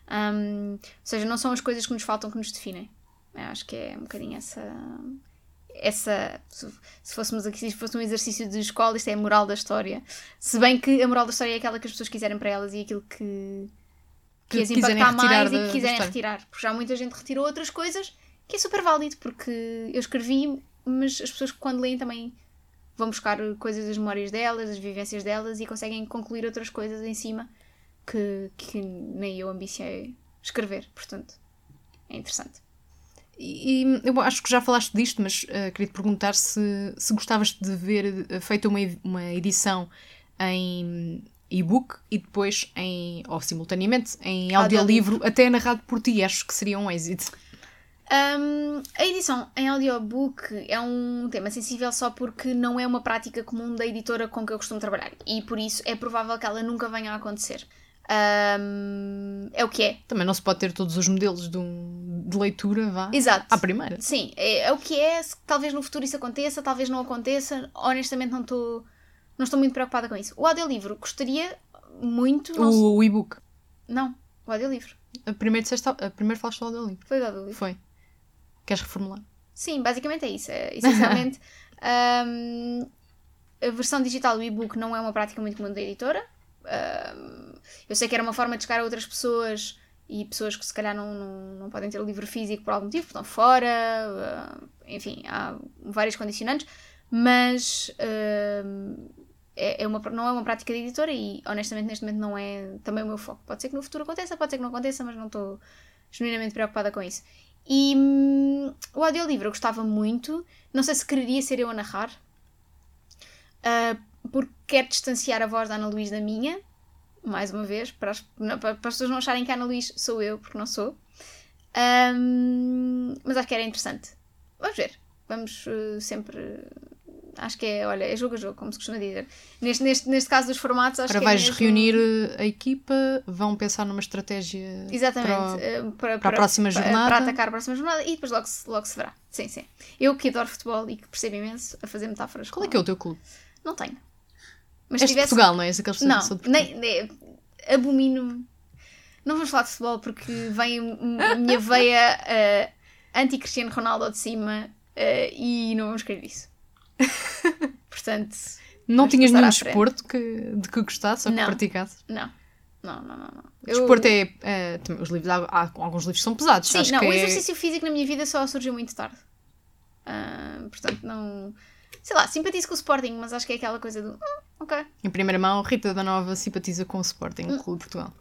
Hum, ou seja, não são as coisas que nos faltam que nos definem. Eu acho que é um bocadinho essa. Essa se, se fôssemos aqui, se fosse um exercício de escola, isto é a moral da história. Se bem que a moral da história é aquela que as pessoas quiserem para elas e aquilo que, que Que as impactar mais e que quiserem retirar. Porque já muita gente retirou outras coisas que é super válido, porque eu escrevi, mas as pessoas quando leem também vão buscar coisas das memórias delas, das vivências delas e conseguem concluir outras coisas em cima que, que nem eu ambiciei escrever. Portanto, é interessante. E eu acho que já falaste disto, mas uh, queria te perguntar se, se gostavas de ver uh, feita uma, uma edição em e-book e depois em, ou simultaneamente, em audiolivro, até narrado por ti. Acho que seria um êxito. Um, a edição em audiobook é um tema sensível só porque não é uma prática comum da editora com que eu costumo trabalhar e por isso é provável que ela nunca venha a acontecer. Um, é o que é. Também não se pode ter todos os modelos de, um- de leitura, vá. Exato. À primeira. Sim, é, é o que é. se- Talvez no futuro isso aconteça, talvez não aconteça. Honestamente, não estou não estou muito preocupada com isso. O audiolivro gostaria muito. Não, O, o e-book. não o audiolivro. A primeira, disseste, a primeira falaste do audiolivro. Foi o audiolivro. Foi. Queres reformular? Sim, basicamente é isso. É, <laughs> essencialmente, hum, a versão digital do e-book não é uma prática muito comum da editora. Eu sei que era uma forma de chegar a outras pessoas e pessoas que se calhar não, não, não podem ter o livro físico por algum motivo, estão fora, hum, enfim, há vários condicionantes, mas hum, é, é uma, não é uma prática de editora e honestamente neste momento não é também o meu foco. Pode ser que no futuro aconteça, pode ser que não aconteça, mas não estou genuinamente preocupada com isso. E hum, o audiolivro eu gostava muito. Não sei se quereria ser eu a narrar. ah, porque quero distanciar a voz da Ana Luís da minha. Mais uma vez, para as, para, as pessoas não acharem que a Ana Luís sou eu, porque não sou. Ahm, mas acho que era interessante. Vamos ver. Vamos eh, sempre. Acho que é, olha, é jogo a jogo, como se costuma dizer. Neste, neste, neste caso dos formatos, acho Agora que é vais mesmo- reunir uh, a equipa, vão pensar numa estratégia Exatamente. para o- eh, para, para a próxima para- jornada. Para atacar a próxima jornada e depois logo se, logo se verá. Sim, sim. Eu que adoro futebol e que percebo imenso a fazer metáforas. Qual é com- que é o teu clube? Não tenho. Mas És se de tivesse... Portugal, não é? És aqueles que Não, são de Portugal. nem, nem- abomino. Não vamos falar de futebol porque vem a minha veia eh, anti-Cristiano Ronaldo de cima eh, e não vamos querer isso. <laughs> Portanto, Não tinhas nenhum desporto que, de que gostasses ou que Não. praticasses? não. Não, não, não. não. O desporto é. é, também os livros, há, há- alguns livros são pesados. Sim, acho não, o é- exercício físico na minha vida só surgiu muito tarde. Ah, portanto, não. Sei lá, simpatizo com o Sporting, mas acho que é aquela coisa do. "Hum, ok. Em primeira mão, Rita da Nova simpatiza com o Sporting, Hum. o Clube de Portugal.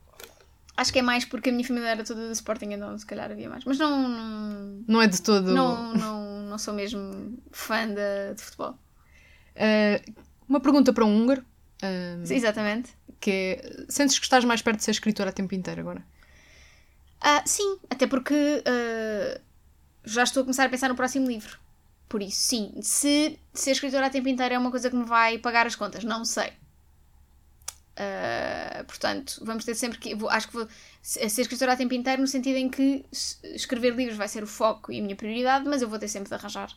Acho que é mais porque a minha família era toda do Sporting, então se calhar havia mais. Mas não. Não, Não é de todo. não, não, não sou mesmo fã de, de futebol. Ah, uma pergunta para um húngaro. ah, Exatamente. que é. Sentes que estás mais perto de ser escritora a tempo inteiro agora? Ah, sim, até porque ah, já estou a começar a pensar no próximo livro. Por isso, sim, se ser escritora a tempo inteiro é uma coisa que me vai pagar as contas, não sei. Ah, portanto, vamos ter sempre que. vou- acho que vou se- ser escritora a tempo inteiro no sentido em que escrever livros vai ser o foco e a minha prioridade, mas eu vou ter sempre de arranjar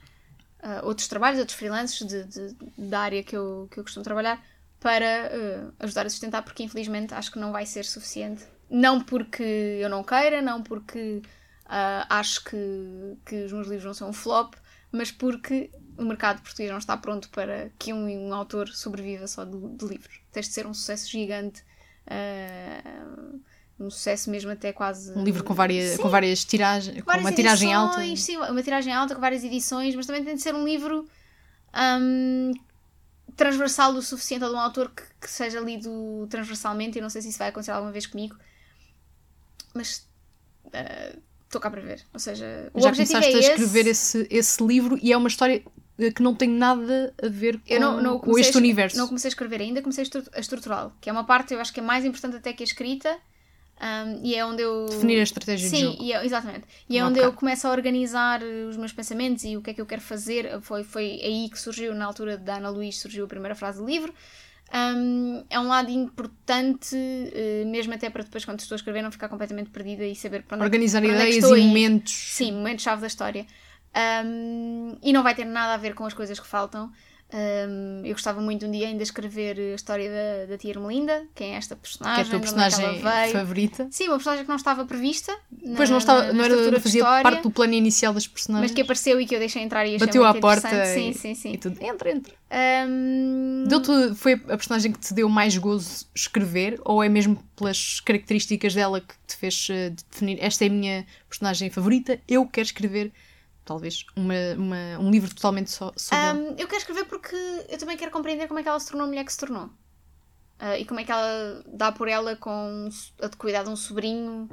ah, outros trabalhos, outros freelances de, de- da área que eu, que eu costumo trabalhar para ah, ajudar a sustentar, porque infelizmente acho que não vai ser suficiente. Não porque eu não queira, não porque acho que, que os meus livros não são um flop, mas porque o mercado português não está pronto para que um, um autor sobreviva só de, de livros. Tens de ser um sucesso gigante, ah, um sucesso mesmo até quase. Um livro com várias, Sim, com várias tiragens, com várias uma tiragem alta. edições, Sim, uma tiragem alta com várias edições, mas também tem de ser um livro hum, transversal o suficiente ou de um autor que, que seja lido transversalmente. Eu não sei se isso vai acontecer alguma vez comigo, mas ah, estou cá para ver. Ou seja, o Já começaste é a escrever esse. esse, esse livro e é uma história que não tem nada a ver com, Eu não, não com este universo. Não comecei a escrever ainda, comecei a estru- a estruturá-lo, que é uma parte eu acho que é mais importante até que a escrita. hum, e é onde eu. Definir a estratégia de Sim, jogo. e é- exatamente. E é onde eu começo a organizar eh, os meus pensamentos e o que é que eu quero fazer. Foi, foi aí que surgiu, na altura da Ana Luís, surgiu a primeira frase do livro. Hum, é um lado importante, eh, mesmo até para depois, quando estou a escrever, não ficar completamente perdida e saber para onde, é Organizar onde é ideias e momentos. Sim, momento-chave da história. Um, e não vai ter nada a ver com as coisas que faltam. Um, eu gostava muito um dia ainda de escrever a história da, da tia Ermelinda, quem é esta Que é personagem, a tua é personagem veio. favorita. Sim, uma personagem que não estava prevista. Depois na- não, estava, na- não, era, não fazia história, parte do plano inicial das personagens. Mas que apareceu e que eu deixei entrar e Bateu à porta e, Sim, sim, e sim. tudo. Entra, entra. Um, Deu-te, foi a personagem que te deu mais gozo escrever ou é mesmo pelas características dela que te fez eh, definir esta é a minha personagem favorita, eu quero escrever talvez uma, uma- um livro totalmente só sobre. Um, eu quero escrever porque eu também quero compreender como é que ela se tornou a mulher que se tornou. Uh, e como é que ela dá por ela com a de cuidar de um sobrinho.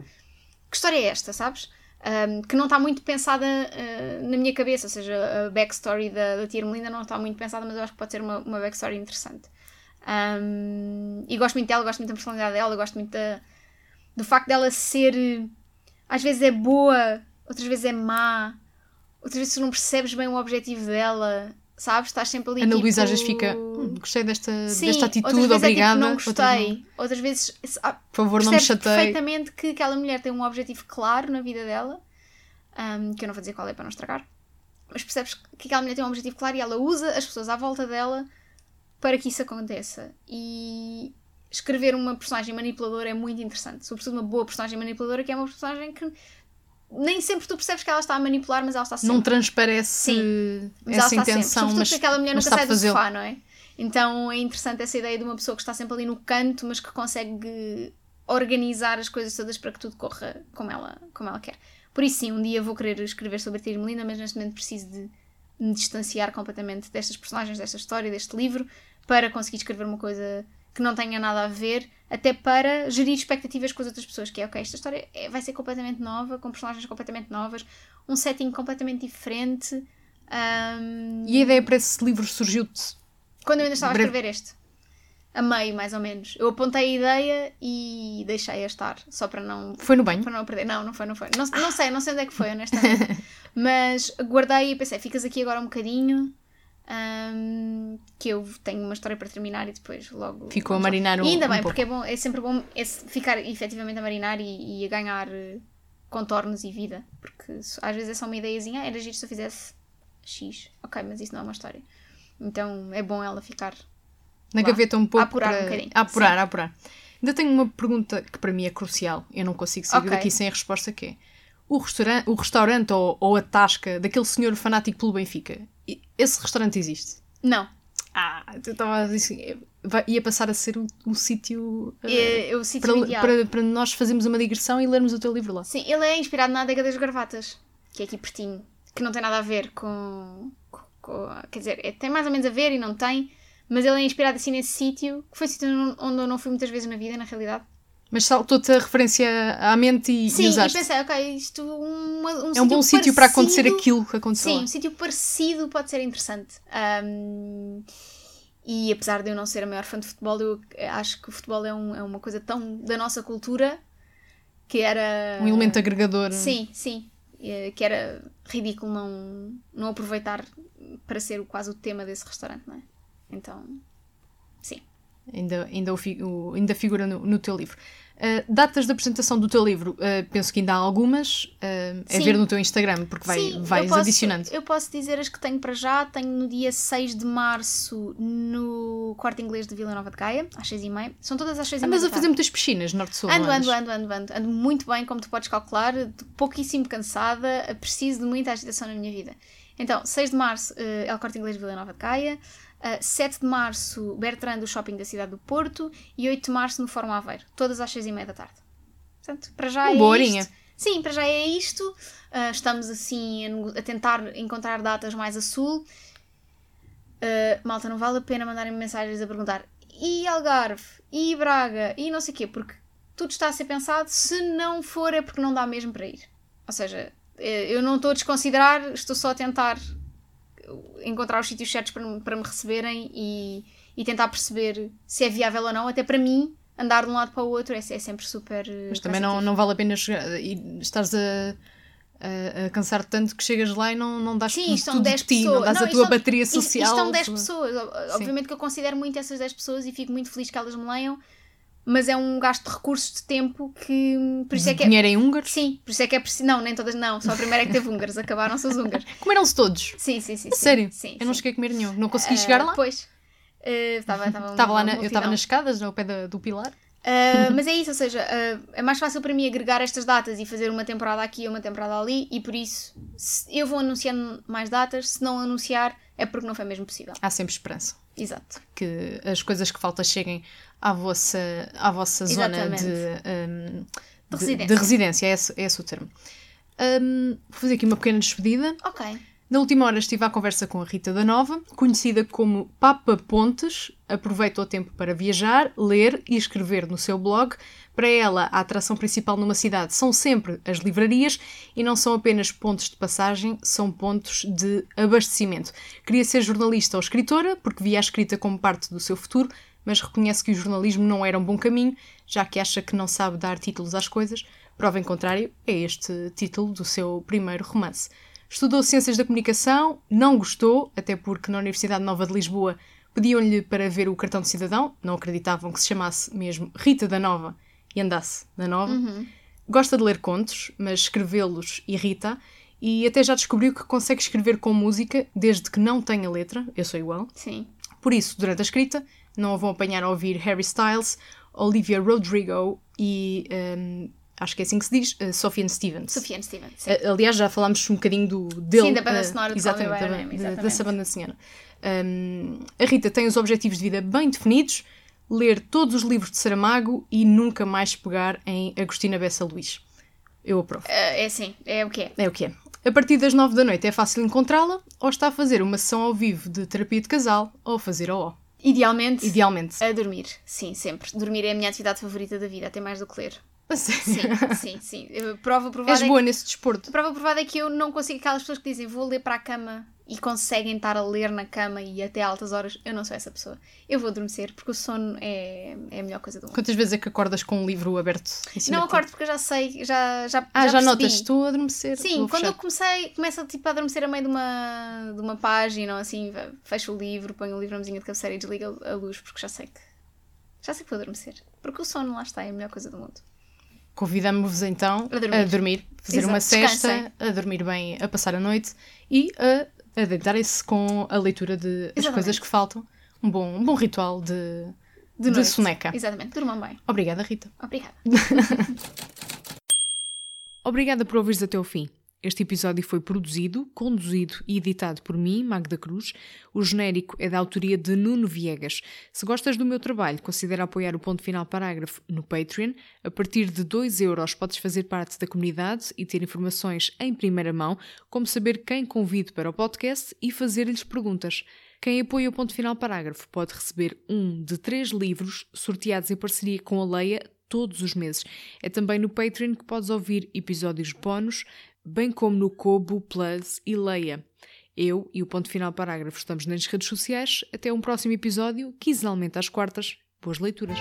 Que história é esta, sabes? um, que não está muito pensada uh, na minha cabeça, ou seja, a backstory da, da tia Melinda não está muito pensada, mas eu acho que pode ser uma, uma backstory interessante. Um, e gosto muito dela, gosto muito da personalidade dela, gosto muito da, do facto dela ser. Às vezes é boa, outras vezes é má, outras vezes tu não percebes bem o objetivo dela, sabes? Estás sempre ali. Ana tipo... Luísa às vezes fica. Hum, gostei desta, Sim, desta outras atitude, vezes é tipo, obrigada. não outras gostei. Outras vezes. ah, Por favor, não me percebes chateie. perfeitamente que aquela mulher tem um objetivo claro na vida dela, um, que eu não vou dizer qual é para não estragar, mas percebes que aquela mulher tem um objetivo claro e ela usa as pessoas à volta dela para que isso aconteça. E escrever uma personagem manipuladora é muito interessante, sobretudo uma boa personagem manipuladora, que é uma personagem que nem sempre tu percebes que ela está a manipular, mas ela está sempre. Não transparece Sim, Mas ela essa está intenção, sempre. Sobretudo mas, aquela mulher nunca sai do sofá, não é? Então é interessante essa ideia de uma pessoa que está sempre ali no canto, mas que consegue organizar as coisas todas para que tudo corra como ela, como ela quer. Por isso, sim, um dia vou querer escrever sobre a Tia Melinda, mas neste momento preciso de me distanciar completamente destas personagens, desta história, deste livro, para conseguir escrever uma coisa que não tenha nada a ver, até para gerir expectativas com as outras pessoas, que é, ok, esta história é- vai ser completamente nova, com personagens completamente novas, um setting completamente diferente. ahm, E a ideia para esse livro surgiu-te. quando eu ainda estava Breve. a escrever este. A meio, mais ou menos. Eu apontei a ideia e deixei-a estar, só para não, Foi no banho? para não perder. Não, não foi, não foi. Não, não sei, não sei onde é que foi, honestamente. <laughs> Mas guardei e pensei, ficas aqui agora um bocadinho, ahm, que eu tenho uma história para terminar e depois logo... Ficou a marinar um, E ainda um bem, porque é, bom, é sempre bom esse- ficar efetivamente a marinar e, e a ganhar eh, contornos e vida. Porque às vezes é só uma ideiazinha, ah, era giro se eu fizesse X. Ok, mas isso não é uma história. Então é bom ela ficar. Na Lá, gaveta um pouco. a apurar um para... bocadinho, a apurar, a apurar. Ainda tenho uma pergunta que para mim é crucial. Eu não consigo sair Ok. daqui sem a resposta que é. O restaurante, o restaurante ou, ou a tasca daquele senhor fanático pelo Benfica, esse restaurante existe? Não. Ah, eu estava a dizer assim, ia passar a ser o, o sítio eh, É, é o sítio para, ideal. para, para nós fazermos uma digressão e lermos o teu livro lá. Sim, ele é inspirado na adega das gravatas, que é aqui pertinho, que não tem nada a ver com. com- com- quer dizer, é- tem mais ou menos a ver e não tem, mas ele é inspirado assim nesse sítio, que foi um sítio onde eu não fui muitas vezes na vida, na realidade. Mas saltou-te a referência à mente e, Sim, e e usaste. pensei, ok, isto um, um é um bom sítio para acontecer aquilo que aconteceu Sim, lá. um sítio parecido pode ser interessante. Ahm, e apesar de eu não ser a maior fã de futebol, eu acho que o futebol é, um- é uma coisa tão da nossa cultura que era. Um elemento agregador. Sim, sim. Eh, Que era ridículo não, não aproveitar para ser quase o tema desse restaurante, não é? Então, sim. Ainda, ainda, o- ainda figura no, no teu livro. Uh, datas de apresentação do teu livro, uh, penso que ainda há algumas. uh, é ver no teu Instagram, porque vai, Sim, vais eu posso, adicionando. Eu posso dizer as que tenho para já. Tenho no dia 6 de março no Corte Inglês de Vila Nova de Gaia, às 6h30. São todas às 6h30. Andas da a fazer muitas piscinas, norte-sul. Ando, ando, ando, ando, ando. Ando muito bem, como tu podes calcular. Pouquíssimo cansada. Preciso de muita agitação na minha vida. Então, 6 de março, eh, El Corte Inglês de Vila Nova de Gaia. Eh, 7 de março, Bertrand, do Shopping da Cidade do Porto. E 8 de março, no Fórum Aveiro. Todas às 6h30 da tarde. Portanto, para já Uma é boa isto. Sim, para já é isto. Ah, estamos assim a, a tentar encontrar datas mais a sul. Ah, malta, não vale a pena mandarem mensagens a perguntar e Algarve, e Braga, e não sei o quê, porque tudo está a ser pensado. Se não for, é porque não dá mesmo para ir. Ou seja, eh, eu não estou a desconsiderar, estou só a tentar encontrar os sítios certos para, me- para me receberem e, e tentar perceber se é viável ou não. Até para mim, andar de um lado para o outro é, é sempre super. eh, Mas também não, não vale a pena chegar, e estares a, a, a cansar tanto que chegas lá e não, não dás Sim, tudo, estão tudo 10 de ti, pessoas. não dás a Não, tua isto são- bateria social. Isto são 10 tua- pessoas. Obviamente que eu considero muito essas 10 pessoas e fico muito feliz que elas me leiam, mas é um gasto de recursos de tempo que. Por isso é que é. Dinheiro em húngaros. Sim, por isso é que é preciso. Não, nem todas, não. Só a primeira é que teve húngaros, acabaram-se os húngaros. <laughs> Comeram-se todos. Sim, sim, sim. Sério? Sim, eu não cheguei a comer nenhum. Não consegui Ah, chegar lá. Pois. Estava estava Estava lá na- eu estava nas escadas, ao pé da- do pilar. Uh, <laughs> mas é isso, ou seja, uh, é mais fácil para mim agregar estas datas e fazer uma temporada aqui e uma temporada ali, e por isso eu vou anunciando mais datas. Se não anunciar, é porque não foi mesmo possível. Há sempre esperança. Exato. que as coisas que faltam cheguem à vossa, à vossa zona de, um, De residência. de residência, é esse, é esse o termo. Um, vou fazer aqui uma pequena despedida. Ok. Na última hora estive à conversa com a Rita da Nova, conhecida como Papa Pontes. Aproveita o tempo para viajar, ler e escrever no seu blog. Para ela, a atração principal numa cidade são sempre as livrarias e não são apenas pontos de passagem, são pontos de abastecimento. Queria ser jornalista ou escritora, porque via a escrita como parte do seu futuro, mas reconhece que o jornalismo não era um bom caminho, já que acha que não sabe dar títulos às coisas. Prova em contrário é este título do seu primeiro romance. Estudou Ciências da Comunicação, não gostou, até porque na Universidade Nova de Lisboa pediam-lhe para ver o cartão de cidadão, não acreditavam que se chamasse mesmo Rita da Nova e andasse da Nova. Uhum. Gosta de ler contos, mas escrevê-los irrita. E até já descobriu que consegue escrever com música desde que não tenha letra. Eu sou igual. Sim. Por isso, durante a escrita, não a vão apanhar a ouvir Harry Styles, Olivia Rodrigo e. hum, acho que é assim que se diz, uh, Sufjan Stevens. Sufjan Stevens. Sim. Uh, aliás, já falámos um bocadinho do, dele. Sim, da banda uh, sonora exatamente, Me By Your da- Name, da- exatamente. dessa banda sonora. Um, a Rita tem os objetivos de vida bem definidos, ler todos os livros de Saramago e nunca mais pegar em Agostina Bessa Luís. Eu aprovo. Ah, é assim, é o que é. É o que é. A partir das nove da noite é fácil encontrá-la, ou está a fazer uma sessão ao vivo de terapia de casal, ou a fazer OO. Idealmente, Idealmente. a dormir. Sim, sempre. Dormir é a minha atividade favorita da vida, até mais do que ler. Sim, sim, sim. Prova provada És é boa nesse desporto. Prova provada é que eu não consigo. Aquelas pessoas que dizem vou ler para a cama e conseguem estar a ler na cama e até altas horas. Eu não sou essa pessoa. Eu vou adormecer porque o sono é, é a melhor coisa do mundo. Quantas vezes é que acordas com um livro aberto Não acordo porque eu já sei, já já Ah, já, percebi. notas, estou a adormecer. Sim, quando eu comecei, começo tipo, a adormecer a meio de uma, de uma página ou assim, fecho o livro, ponho o livro na mesinha de cabeceira e desligo a luz porque já sei que já sei que vou adormecer. Porque o sono lá está, é a melhor coisa do mundo. Convidamos-vos então A dormir. a dormir, fazer Exato, uma cesta, descansem. a dormir bem, a passar a noite e a, a deitarem-se com a leitura de as Exatamente. coisas que faltam. Um bom, um bom ritual de, de, noite. soneca. Exatamente, durmam bem. Obrigada, Rita. Obrigada. <laughs> <laughs> Obrigada por ouvires até o fim. Este episódio foi produzido, conduzido e editado por mim, Magda Cruz. O genérico é da autoria de Nuno Viegas. Se gostas do meu trabalho, considera apoiar o Ponto Final Parágrafo no Patreon. A partir de 2 euros podes fazer parte da comunidade e ter informações em primeira mão, como saber quem convido para o podcast e fazer-lhes perguntas. Quem apoia o Ponto Final Parágrafo pode receber um de três livros sorteados em parceria com a Leia todos os meses. É também no Patreon que podes ouvir episódios bónus, bem como no Kobo Plus e Leia. Eu e o Ponto Final Parágrafo estamos nas redes sociais. Até um próximo episódio, quinzenalmente às quartas. Boas leituras!